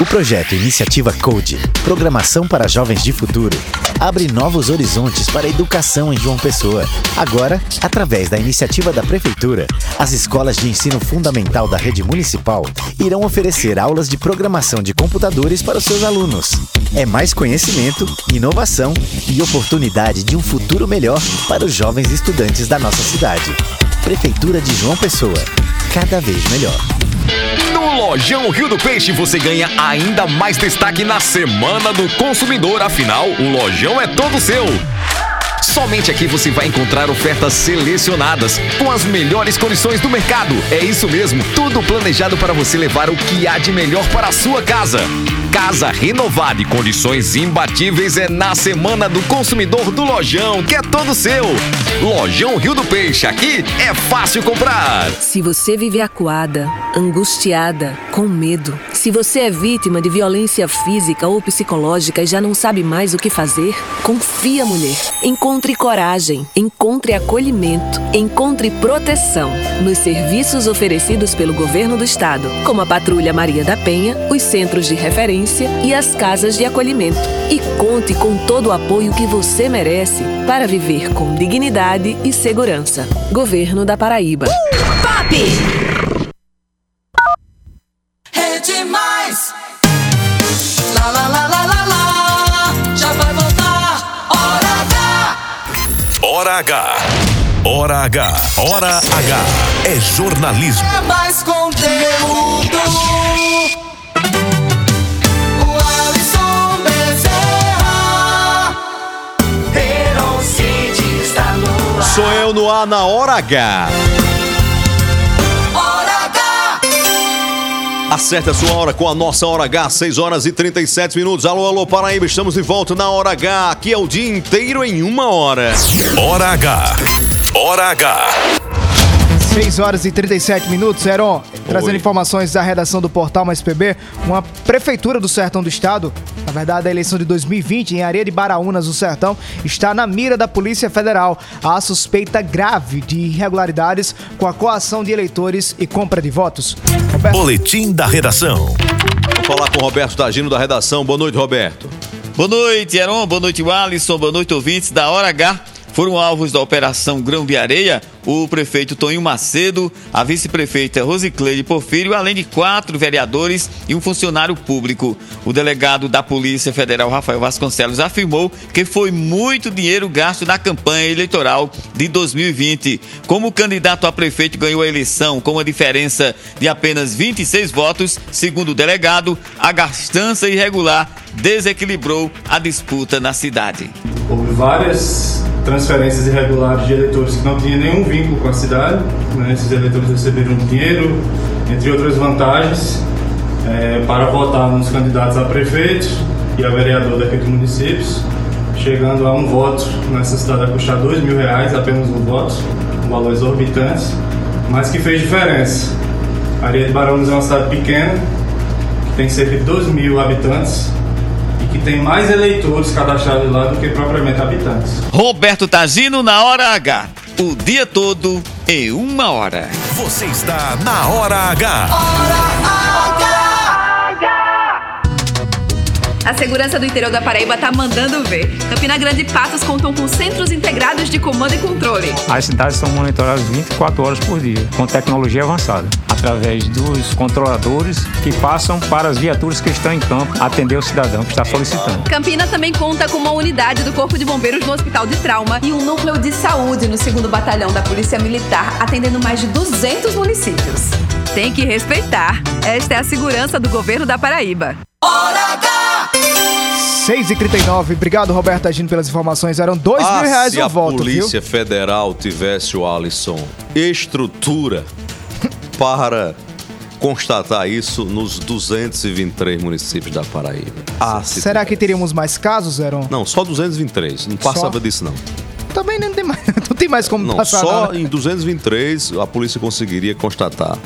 O projeto Iniciativa Code, Programação para Jovens de Futuro, abre novos horizontes para a educação em João Pessoa. Agora, através da iniciativa da Prefeitura, as escolas de ensino fundamental da rede municipal irão oferecer aulas de programação de computadores para os seus alunos. É mais conhecimento, inovação e oportunidade de um futuro melhor para os jovens estudantes da nossa cidade. Prefeitura de João Pessoa, cada vez melhor. No Lojão Rio do Peixe você ganha ainda mais destaque na Semana do Consumidor. Afinal, o Lojão é todo seu. Somente aqui você vai encontrar ofertas selecionadas com as melhores condições do mercado. É isso mesmo, tudo planejado para você levar o que há de melhor para a sua casa. Casa renovada e condições imbatíveis é na Semana do Consumidor do Lojão, que é todo seu. Lojão Rio do Peixe, aqui é fácil comprar. Se você vive acuada, angustiada, com medo, se você é vítima de violência física ou psicológica e já não sabe mais o que fazer, confia, mulher. Encontre coragem, encontre acolhimento, encontre proteção nos serviços oferecidos pelo governo do estado, como a Patrulha Maria da Penha, os centros de referência e as casas de acolhimento. E conte com todo o apoio que você merece para viver com dignidade e segurança. Governo da Paraíba. Pop! Hora H! Hora H. Hora H. É jornalismo. É mais conteúdo. O Alisson Bezerra. Heron City está no ar. Sou eu no ar na Hora H. Acerte a sua hora com a nossa Hora H, 6 horas e 37 minutos. Alô, alô, Paraíba, estamos de volta na Hora H. Aqui é o dia inteiro em uma hora. Hora H. Hora H. 6 horas e 37 minutos, Heron, trazendo informações da redação do portal Mais PB, uma prefeitura do Sertão do Estado, na verdade a eleição de 2020 em Areia de Baraunas, do Sertão, está na mira da Polícia Federal. Há suspeita grave de irregularidades com a coação de eleitores e compra de votos. Roberto, Boletim da redação. Vamos falar com o Roberto Tagino da redação. Boa noite, Roberto. Boa noite, Heron. Boa noite, Alisson. Boa noite, ouvintes da Hora H. Foram alvos da Operação Grão de Areia o prefeito Toninho Macedo, a vice-prefeita Rosicleide Porfírio, além de quatro vereadores e um funcionário público. O delegado da Polícia Federal, Rafael Vasconcelos, afirmou que foi muito dinheiro gasto na campanha eleitoral de 2020. Como o candidato a prefeito ganhou a eleição com uma diferença de apenas 26 votos, segundo o delegado, a gastança irregular desequilibrou a disputa na cidade. Houve várias transferências irregulares de eleitores que não tinham nenhum vínculo com a cidade. Né? Esses eleitores receberam dinheiro, entre outras vantagens, eh, para votar nos candidatos a prefeito e a vereador daqueles municípios, chegando a um voto nessa cidade a custar dois mil reais, apenas um voto, um valor exorbitante, mas que fez diferença. Areia de Barões é uma cidade pequena, que tem cerca de 12 mil habitantes, e que tem mais eleitores cadastrados lá do que propriamente habitantes. Roberto Tagino na Hora H. O dia todo em uma hora. Você está na Hora H. A segurança do interior da Paraíba tá mandando ver. Campina Grande e Patos contam com centros integrados de comando e controle. As cidades são monitoradas 24 horas por dia, com tecnologia avançada, através dos controladores que passam para as viaturas que estão em campo atender o cidadão que está solicitando. Campina também conta com uma unidade do Corpo de Bombeiros no Hospital de Trauma e um núcleo de saúde no 2 Batalhão da Polícia Militar, atendendo mais de 200 municípios. Tem que respeitar. Esta é a segurança do governo da Paraíba. Hora! 6h39, obrigado Roberto Agino pelas informações. Eram dois Ah, mil reais se o a voto, Polícia viu? Federal tivesse, o Alisson, estrutura para constatar isso nos 223 municípios da Paraíba. Ah, se Será que teríamos mais casos, Eron? Não, só 223. Não passava Só? disso, não. Também não tem mais, não tem mais como Não, passar. só né? em 223 a polícia conseguiria constatar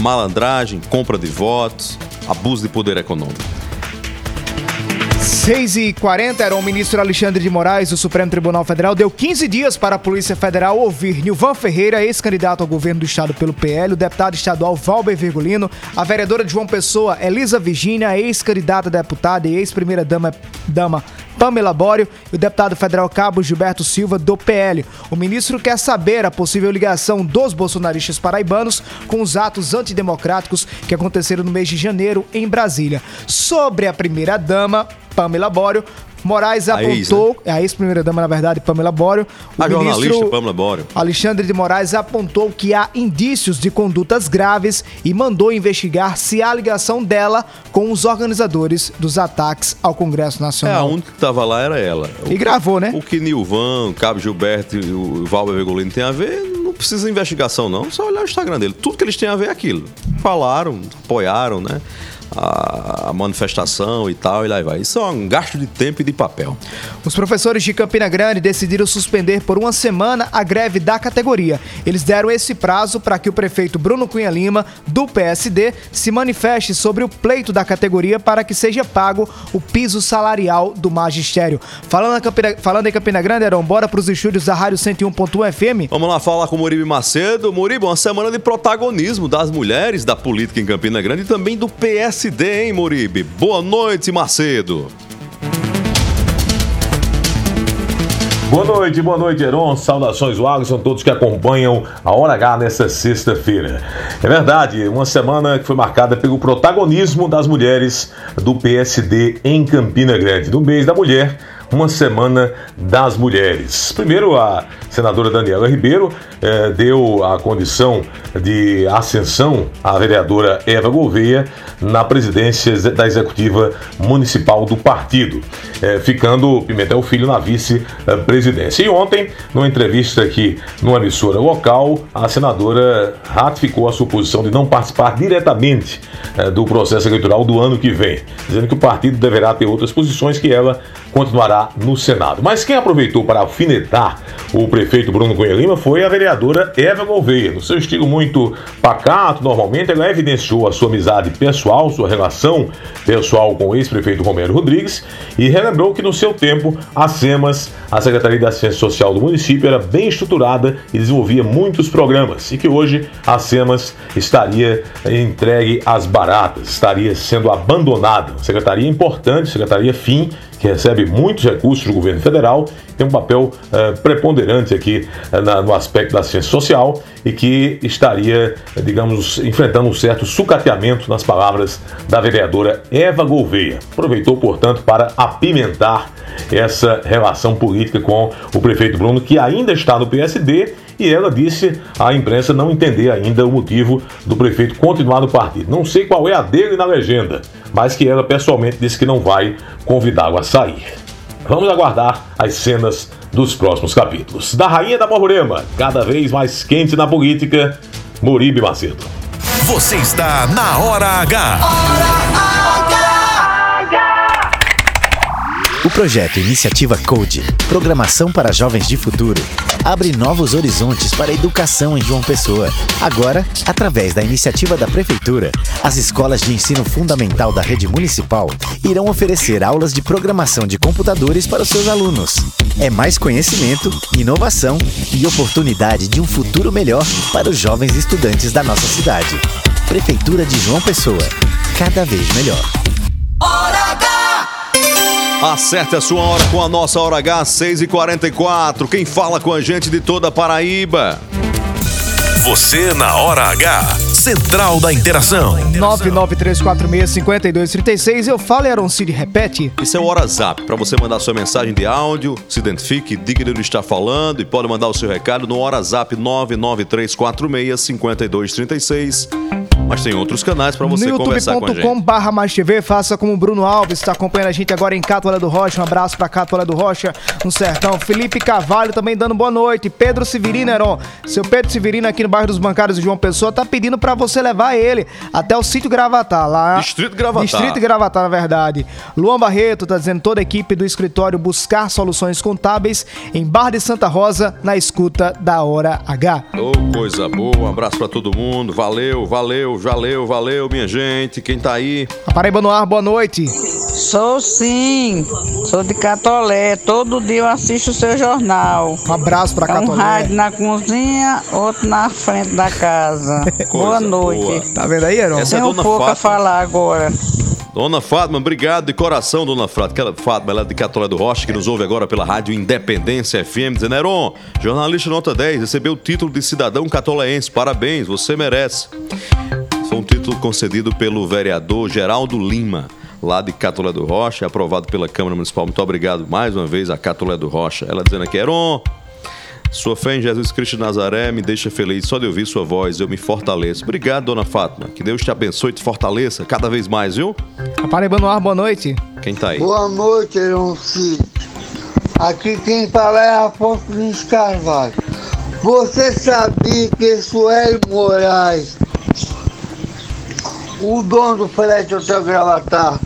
malandragem, compra de votos, abuso de poder econômico. 6 e 40 era o ministro Alexandre de Moraes do Supremo Tribunal Federal. Deu 15 dias para a Polícia Federal ouvir Nilvan Ferreira, ex-candidato ao governo do estado pelo PL, o deputado estadual Valber Virgulino, a vereadora João Pessoa Elisa Virgínia, ex-candidata deputada e ex-primeira dama, dama Pamela Bório e o deputado federal Cabo Gilberto Silva do PL. O ministro quer saber a possível ligação dos bolsonaristas paraibanos com os atos antidemocráticos que aconteceram no mês de janeiro em Brasília. Sobre a primeira dama, Pamela Bório, Moraes A ex, apontou, é a ex-primeira-dama, na verdade, Pamela Bório. O A jornalista Pamela Bório. Alexandre de Moraes apontou que há indícios de condutas graves e mandou investigar se há ligação dela com os organizadores dos ataques ao Congresso É, a Nacional. única que estava lá era ela. E gravou, né? O que Nilvan, o Cabo Gilberto e o Valber Virgulino tem a ver, não precisa de investigação, não. Só olhar o Instagram dele. Tudo que eles têm a ver é aquilo. Falaram, apoiaram, né? A, a manifestação e tal, e lá vai. Isso é um gasto de tempo e de papel. Os professores de Campina Grande decidiram suspender por uma semana a greve da categoria. Eles deram esse prazo para que o prefeito Bruno Cunha Lima, do PSD, se manifeste sobre o pleito da categoria para que seja pago o piso salarial do magistério. Falando, em Campina, falando em Campina Grande, Heron, bora para os estúdios da Rádio 101.1 FM. Vamos lá falar com o Muribe Macedo. Muribe, uma semana de protagonismo das mulheres da política em Campina Grande e também do PSD, hein, Muribe? Boa noite, Macedo. Boa noite, boa noite, Heron. Saudações, Alisson, todos que acompanham a Hora H nessa sexta-feira. É verdade, uma semana que foi marcada pelo protagonismo das mulheres do PSD em Campina Grande. No mês da mulher, uma semana das mulheres. Primeiro, a senadora Daniela Ribeiro eh, deu a condição de ascensão à vereadora Eva Gouveia na presidência da executiva municipal do partido, eh, ficando Pimentel Filho na vice-presidência. E ontem, numa entrevista aqui numa emissora local, a senadora ratificou a sua posição de não participar diretamente eh, do processo eleitoral do ano que vem, dizendo que o partido deverá ter outras posições que ela continuará no Senado. Mas quem aproveitou para alfinetar o prefeito Bruno Cunha Lima foi a vereadora Eva Gouveia. No seu estilo muito pacato, normalmente, ela evidenciou a sua amizade pessoal, sua relação pessoal com o ex-prefeito Romero Rodrigues e relembrou que no seu tempo a SEMAS, a Secretaria da Ciência Social do município, era bem estruturada e desenvolvia muitos programas e que hoje a SEMAS estaria entregue às baratas, estaria sendo abandonada. Secretaria importante, secretaria FIM, que recebe muitos recursos do governo federal, tem um papel eh, preponderante aqui eh, na- no aspecto da ciência social e que estaria, eh, digamos, enfrentando um certo sucateamento nas palavras da vereadora Eva Gouveia. Aproveitou, portanto, para apimentar essa relação política com o prefeito Bruno, que ainda está no PSD e ela disse à imprensa não entender ainda o motivo do prefeito continuar no partido. Não sei qual é a dele na legenda, mas que ela pessoalmente disse que não vai convidá-lo a sair. Vamos aguardar as cenas dos próximos capítulos. Da Rainha da Borborema, cada vez mais quente na política, Moribe Macedo. Você está na Hora H. O projeto Iniciativa Code, Programação para Jovens de Futuro, abre novos horizontes para a educação em João Pessoa. Agora, através da iniciativa da Prefeitura, as escolas de ensino fundamental da rede municipal irão oferecer aulas de programação de computadores para os seus alunos. É mais conhecimento, inovação e oportunidade de um futuro melhor para os jovens estudantes da nossa cidade. Prefeitura de João Pessoa, cada vez melhor. Hora! Acerte a sua hora com a nossa hora H 6 e 44 Quem fala com a gente de toda a Paraíba? Você na hora H. Central da Interação. 993465236. Eu falo e Aroncide repete. Isso é o WhatsApp, para você mandar sua mensagem de áudio, se identifique, diga de onde está falando e pode mandar o seu recado no WhatsApp 993465236. Mas tem outros canais para você no conversar com a gente. youtube.com barra mais TV, faça como o Bruno Alves, está acompanhando a gente agora em Cátuala do Rocha. Um abraço para Cátuala do Rocha, no Sertão. Felipe Carvalho também dando boa noite. Pedro Severino, Heron. Seu Pedro Severino aqui no bairro dos Bancários de João Pessoa tá pedindo para você levar ele até o sítio Gravatar, lá. Distrito Gravatar. Distrito Gravatar, na verdade. Luan Barreto tá dizendo toda a equipe do escritório Buscar Soluções Contábeis em Barra de Santa Rosa, na escuta da Hora H. Ô, coisa boa, um abraço para todo mundo. Valeu, valeu, valeu, valeu, minha gente. Quem tá aí? A Paraíba no ar, boa noite. Sou sim, sou de Catolé. Todo dia eu assisto o seu jornal. Um abraço pra É um Catolé. rádio na cozinha, outro na frente da casa. boa noite. boa. Tá vendo aí, Heron? Essa é Tenho Dona pouco a Fátima. falar agora. Dona Fátima, obrigado de coração, Dona Fátima. Aquela Fátima, ela é de Catolé do Rocha, que nos ouve agora pela Rádio Independência FM, dizendo, Heron, jornalista nota 10, recebeu o título de cidadão catoleense. Parabéns, você merece. Um título concedido pelo vereador Geraldo Lima, lá de Catolé do Rocha, aprovado pela Câmara Municipal. Muito obrigado mais uma vez a Catolé do Rocha. Ela dizendo aqui, Heron, sua fé em Jesus Cristo de Nazaré me deixa feliz. Só de ouvir sua voz, eu me fortaleço. Obrigado, Dona Fátima. Que Deus te abençoe e te fortaleça cada vez mais, viu? A Paraíba no ar, boa noite. Quem tá aí? Boa noite, Eroncito. Aqui quem fala é Afonso Lins Carvalho. Você sabia que Sueli Moraes, o dono do Frete Hotel Gravatar,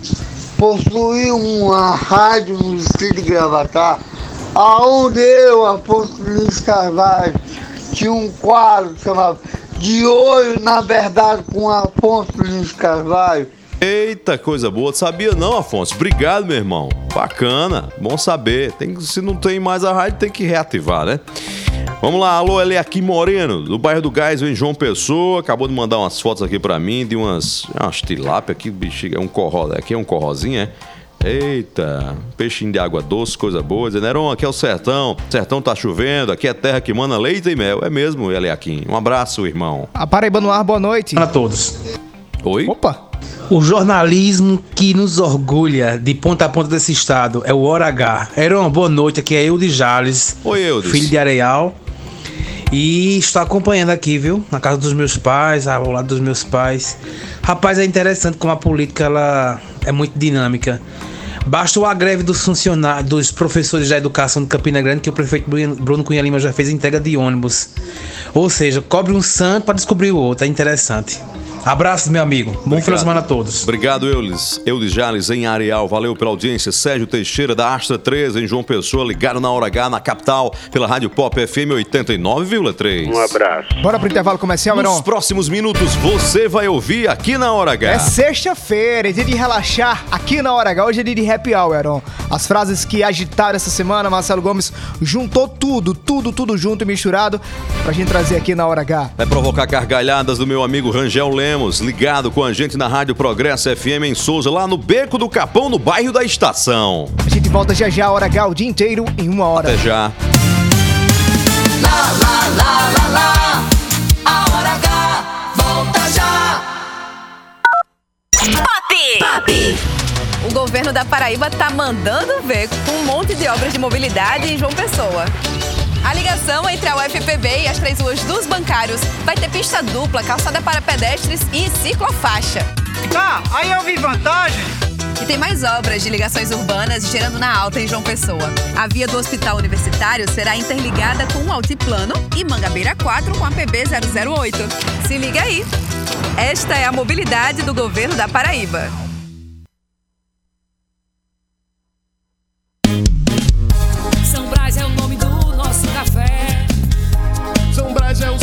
possuía uma rádio no distrito de Gravatar, aonde eu, Afonso Lins Carvalho, tinha um quadro chamado De Olho na Verdade com Afonso Lins Carvalho. Eita, coisa boa. Sabia não, Afonso? Obrigado, meu irmão. Bacana. Bom saber. Tem, se não tem mais a rádio, tem que reativar, né? Vamos lá, alô, ele é aqui Moreno, do bairro do Gás, em João Pessoa. Acabou de mandar umas fotos aqui pra mim de umas. Umas tilápia aqui, bexiga. É um corró. Aqui é um corrozinho, é? Eita, peixinho de água doce, coisa boa. Dizendo, Heron, aqui é o sertão. Sertão tá chovendo, aqui é terra que mana leite e mel. É mesmo, ele aqui. Um abraço, irmão. A Paraíba no ar, boa noite. Para todos. Oi? Opa. O jornalismo que nos orgulha de ponta a ponta desse estado é o Hora H. Heron, boa noite. Aqui é Eudes Jales. Oi, Eudes. Filho de Areal. E estou acompanhando aqui, viu? Na casa dos meus pais, ao lado dos meus pais. Rapaz, é interessante como a política ela é muito dinâmica. Bastou a greve dos funcionários, dos professores da educação de Campina Grande, que o prefeito Bruno Bruno Cunha Lima já fez entrega de ônibus. Ou seja, cobre um santo para descobrir o outro. É interessante. Abraços, meu amigo. Bom final de semana a todos. Obrigado, Eulis. Eulis Jales, em Areal. Valeu pela audiência. Sérgio Teixeira, da Astra 13, em João Pessoa, ligado na Hora H, na capital, pela Rádio Pop FM 89,3. Um abraço. Bora pro intervalo comercial, Nos Heron? próximos minutos, você vai ouvir aqui na Hora H. É sexta-feira, é dia de relaxar aqui na Hora H. Hoje é dia de happy hour, Heron. As frases que agitaram essa semana, Marcelo Gomes juntou tudo, tudo, tudo junto e misturado pra gente trazer aqui na Hora H. Vai provocar gargalhadas do meu amigo Rangel Lemos, ligado com a gente na Rádio Progresso FM em Souza, lá no Beco do Capão, no bairro da Estação. A gente volta já já, Hora H, o dia inteiro, em uma hora. Até já. Lá, lá, lá, lá, lá. A hora H volta já. Pop! Pop! O governo da Paraíba tá mandando ver com um monte de obras de mobilidade em João Pessoa. A ligação entre a UFPB e as três ruas dos bancários vai ter pista dupla, calçada para pedestres e ciclofaixa. Tá, aí eu vi vantagem. E tem mais obras de ligações urbanas gerando na alta em João Pessoa. A via do Hospital Universitário será interligada com o Altiplano e Mangabeira 4 com a PB 008. Se liga aí! Esta é a mobilidade do governo da Paraíba.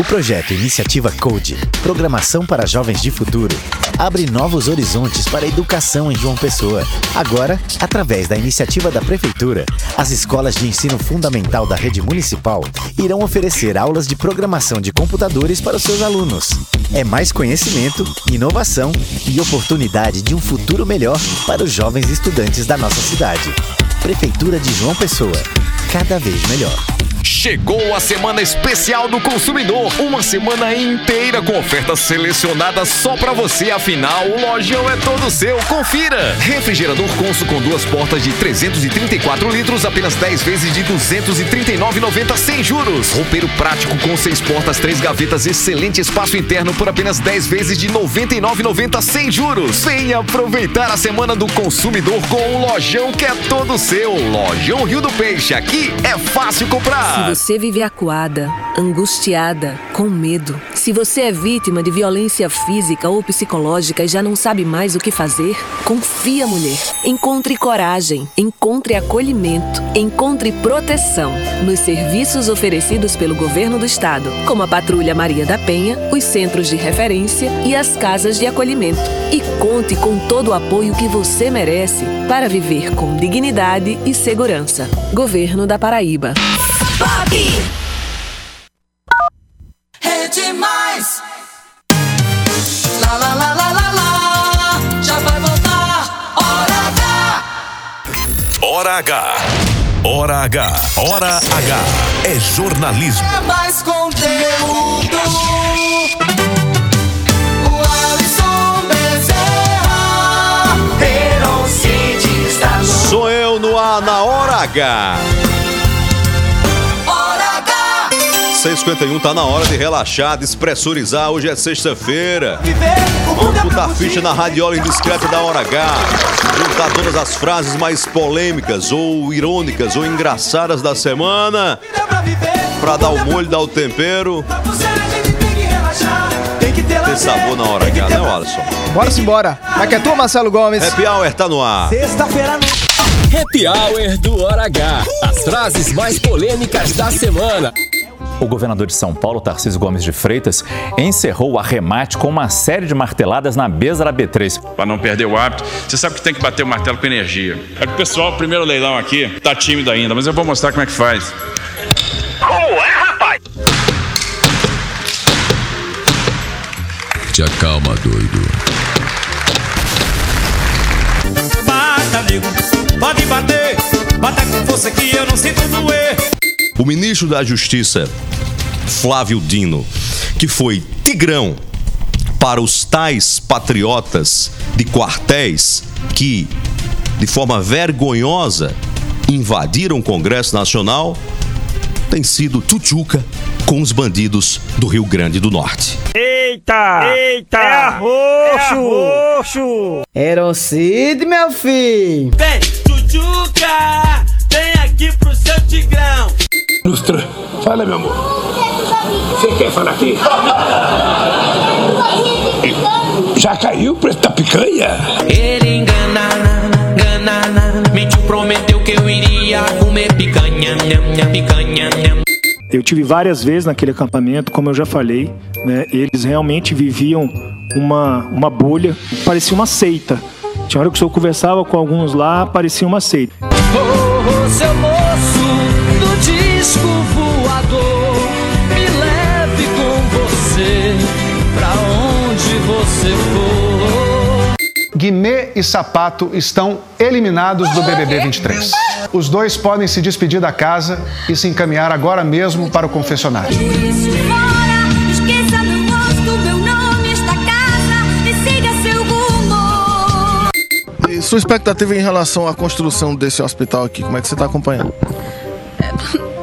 O projeto Iniciativa Code, Programação para Jovens de Futuro, abre novos horizontes para a educação em João Pessoa. Agora, através da iniciativa da Prefeitura, as escolas de ensino fundamental da rede municipal irão oferecer aulas de programação de computadores para os seus alunos. É mais conhecimento, inovação e oportunidade de um futuro melhor para os jovens estudantes da nossa cidade. Prefeitura de João Pessoa, cada vez melhor. Chegou a semana especial do consumidor, uma semana inteira com ofertas selecionadas só pra você, afinal o lojão é todo seu. Confira! Refrigerador Consul com duas portas de 334 litros, apenas 10 vezes de 239,90 sem juros. Roupeiro prático com seis portas, três gavetas, excelente espaço interno por apenas 10 vezes de 99,90 sem juros. Venha aproveitar a semana do consumidor com o lojão que é todo seu. Lojão Rio do Peixe, aqui é fácil comprar. Você vive acuada, angustiada, com medo, se você é vítima de violência física ou psicológica e já não sabe mais o que fazer, confia, mulher. Encontre coragem, encontre acolhimento, encontre proteção nos serviços oferecidos pelo governo do estado, como a Patrulha Maria da Penha, os centros de referência e as casas de acolhimento. E conte com todo o apoio que você merece para viver com dignidade e segurança. Governo da Paraíba. Bob! É demais! Lá, lá, lá, lá, lá, lá. Já vai voltar, hora H! Hora H. Hora H. Hora H. É jornalismo. É mais conteúdo! O Alisson Bezerra, Sou eu no ar na Hora H. 6h51, tá na hora de relaxar, despressurizar. Hoje é sexta-feira. Banco da ficha na radiola indiscreta da hora H. Juntar todas as frases mais polêmicas, ou irônicas, ou engraçadas da semana. Pra dar o molho, dar o tempero. Tem sabor na hora H, né, Alisson? Bora simbora. Vai é que é tu, Marcelo Gomes. Happy Hour tá no ar. Sexta-feira no... Happy Hour do Hora H. As frases mais polêmicas da semana. O governador de São Paulo, Tarcísio Gomes de Freitas, encerrou o arremate com uma série de marteladas na Bezara B3. Para não perder o hábito, você sabe que tem que bater o martelo com energia. É que o pessoal, o primeiro leilão aqui, tá tímido ainda, mas eu vou mostrar como é que faz. Como é, rapaz? Te acalma, doido. Bata, amigo, pode bater. Bata com força que eu não sinto doer. O ministro da Justiça, Flávio Dino, que foi tigrão para os tais patriotas de quartéis que, de forma vergonhosa, invadiram o Congresso Nacional, tem sido tuchuca com os bandidos do Rio Grande do Norte. Eita! Eita! É arroxo! É arroxo! Erocide, meu filho! Vem, Tujuca! Fala, meu amor. Você quer falar aqui? Já caiu o preço da picanha? Ele engana, engana, mentiu, prometeu que eu iria comer picanha, nham, picanha, nham. Eu tive várias vezes naquele acampamento, como eu já falei, né, eles realmente viviam uma, uma bolha, parecia uma seita. Tinha hora que o senhor conversava com alguns lá, parecia uma seita. Oh, seu moço do disco você for. Guimê e Sapato estão eliminados do BBB 23. Os dois podem se despedir da casa e se encaminhar agora mesmo para o confessionário. E sua expectativa em relação à construção desse hospital aqui? Como é que você está acompanhando?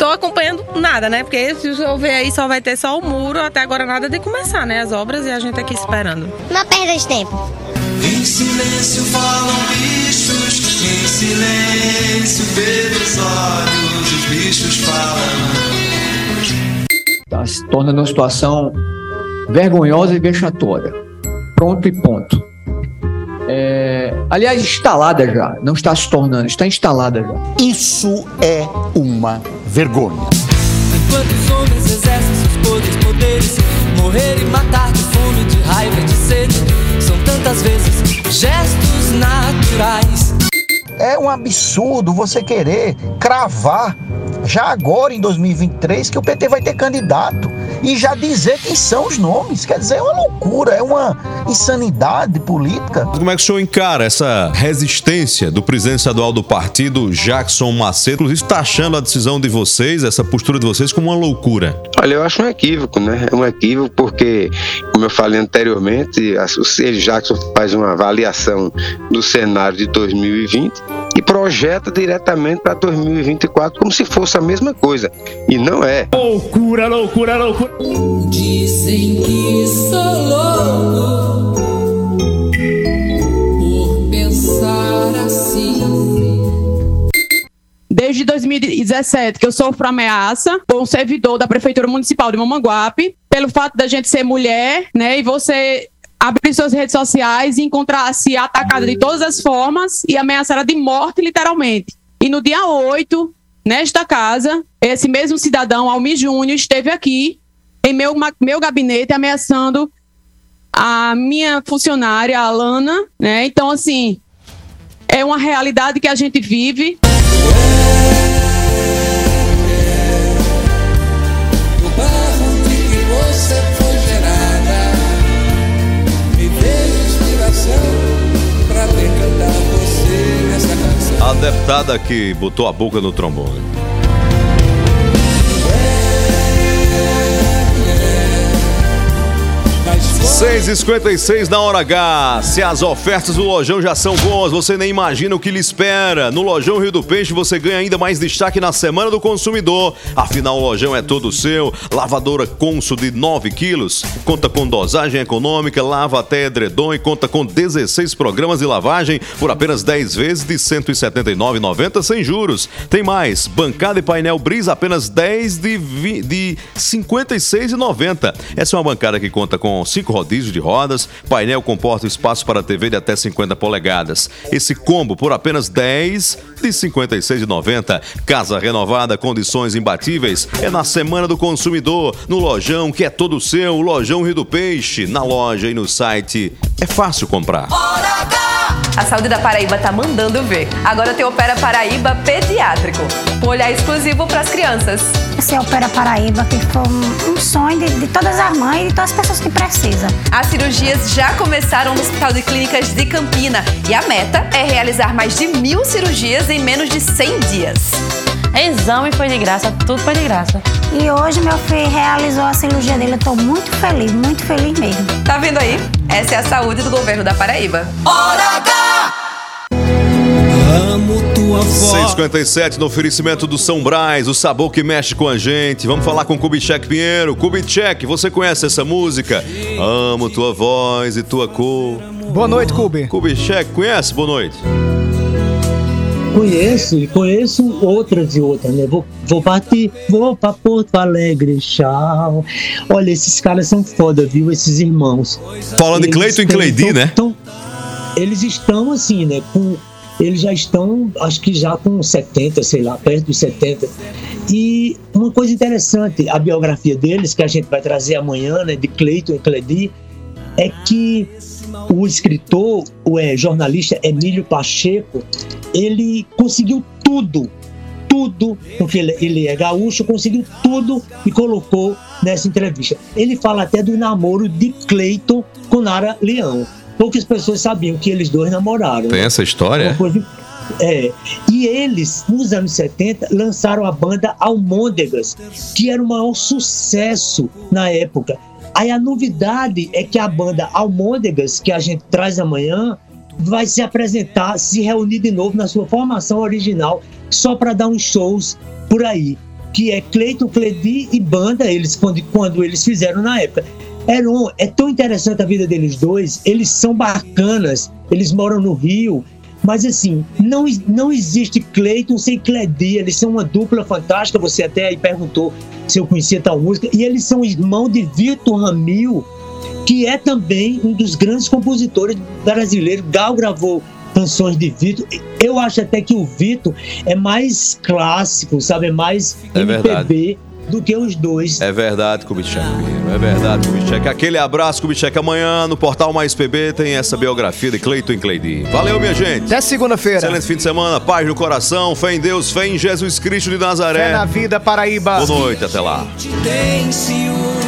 Tô acompanhando nada, né? Porque se eu ver aí só vai ter só o muro, até agora nada de começar, né? As obras e a gente aqui esperando. Uma perda de tempo. Em silêncio falam bichos, em silêncio pelos olhos os bichos falam. Tá se tornando uma situação vergonhosa e vexatória. Pronto e ponto. É, aliás, instalada já, não está se tornando, está instalada já. Isso é uma vergonha. Enquanto os homens exercem seus poderes, poderes, morrer e matar de fome, de raiva, de sede, são tantas vezes gestos naturais. É um absurdo você querer cravar já agora em 2023 que o PT vai ter candidato e já dizer quem são os nomes. Quer dizer, é uma loucura, é uma insanidade política. Como é que o senhor encara essa resistência do presidente estadual do partido, Jackson Macedo? Inclusive, está achando a decisão de vocês, essa postura de vocês, como uma loucura? Olha, eu acho um equívoco, né? É um equívoco porque, como eu falei anteriormente, o Jackson faz uma avaliação do cenário de 2020 e projeta diretamente para 2024 como se fosse a mesma coisa. E não é. Loucura, loucura, loucura. Dizem que sou louco por pensar assim. Desde 2017 que eu sofro ameaça por um servidor da Prefeitura Municipal de Mamanguape, pelo fato da gente ser mulher, né, e você abrir suas redes sociais e encontrar-se atacada de todas as formas e ameaçada de morte, literalmente. E no dia 8, nesta casa, esse mesmo cidadão, Almi Júnior, esteve aqui em meu, meu gabinete ameaçando a minha funcionária, a Alana, né? Então, assim, é uma realidade que a gente vive. Do barro de A deputada que botou a boca no trombone. Seis e 56 na hora H. Se as ofertas do Lojão já são boas, você nem imagina o que lhe espera. No Lojão Rio do Peixe você ganha ainda mais destaque na Semana do Consumidor. Afinal, o Lojão é todo seu. Lavadora Consul de 9 quilos. Conta com dosagem econômica, lava até edredom e conta com 16 programas de lavagem por apenas 10 vezes de R$ 179,90 sem juros. Tem mais, bancada e painel Brisa apenas 10 de, de R$ 56,90. Essa é uma bancada que conta com 5 rodízios de rodas, painel com porta-espaço para TV de até 50 polegadas. Esse combo por apenas 10 de R$ 56,90. Casa renovada, condições imbatíveis. É na Semana do Consumidor, no Lojão, que é todo seu, Lojão Rio do Peixe. Na loja e no site, é fácil comprar. A saúde da Paraíba tá mandando ver. Agora tem Opera Paraíba Pediátrico, um olhar exclusivo para as crianças. Esse é o Opera Paraíba, que foi um, um sonho de, de todas as mães e de todas as pessoas que precisam. As cirurgias já começaram no Hospital de Clínicas de Campina e a meta é realizar mais de mil cirurgias em menos de 100 dias. Exame foi de graça, tudo foi de graça. E hoje meu filho realizou a cirurgia dele. Eu tô muito feliz, muito feliz mesmo. Tá vendo aí? Essa é a saúde do governo da Paraíba. Hora H! Amo tua voz. 657 no oferecimento do São Brás, o sabor que mexe com a gente. Vamos falar com Kubitschek Pinheiro. Kubitschek, você conhece essa música? Amo tua voz e tua cor. Boa noite, Kubi. Kubitschek, conhece? Boa noite. Conheço e conheço outras e outras, né? Vou, vou partir, vou pra Porto Alegre, tchau. Olha, esses caras são foda, viu? Esses irmãos. Falando de Cleiton e Cleidi, né? tão- eles estão assim, né? Com, eles já estão, acho que já com 70, sei lá, perto dos 70. E uma coisa interessante, a biografia deles, que a gente vai trazer amanhã, né? De Cleiton e Cleidi, é que o escritor, o é, jornalista Emílio Pacheco, ele conseguiu tudo, tudo, porque ele, ele é gaúcho, conseguiu tudo e colocou nessa entrevista. Ele fala até do namoro de Cleiton com Nara Leão. Poucas pessoas sabiam que eles dois namoraram. Tem essa história? Coisa- É. E eles, nos anos 70, lançaram a banda Almôndegas, que era o maior sucesso na época. Aí a novidade é que a banda Almôndegas, que a gente traz amanhã, vai se apresentar, se reunir de novo na sua formação original, só para dar uns shows por aí. Que é Cleiton, Cledi e banda, eles quando, quando eles fizeram na época. Heron, é tão interessante a vida deles dois, eles são bacanas, eles moram no Rio, mas assim, não, não existe Cleiton sem Cledi, eles são uma dupla fantástica, você até aí perguntou se eu conhecia tal música, e eles são irmão de Vitor Ramil, que é também um dos grandes compositores brasileiros. Gal gravou canções de Vitor. Eu acho até que o Vitor é mais clássico, sabe? É mais É MPB verdade. do que os dois. É verdade, Kubitschek. É verdade, Kubitschek. Aquele abraço, Kubitschek. Amanhã no Portal Mais PB tem essa biografia de Cleiton e Cleidi. Valeu, minha gente. Até segunda-feira. Excelente fim de semana. Paz no coração. Fé em Deus. Fé em Jesus Cristo de Nazaré. Fé na vida, Paraíba. Boa noite. Até lá. Tem ciúme.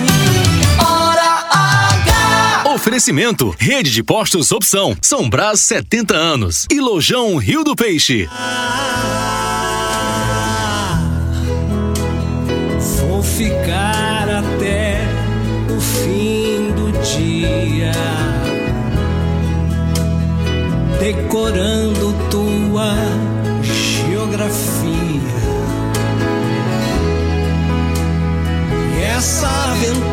Oferecimento: Rede de Postos Opção. São Brás 70 anos. E Lojão Rio do Peixe. Vou ficar até o fim do dia, decorando tua geografia. E essa aventura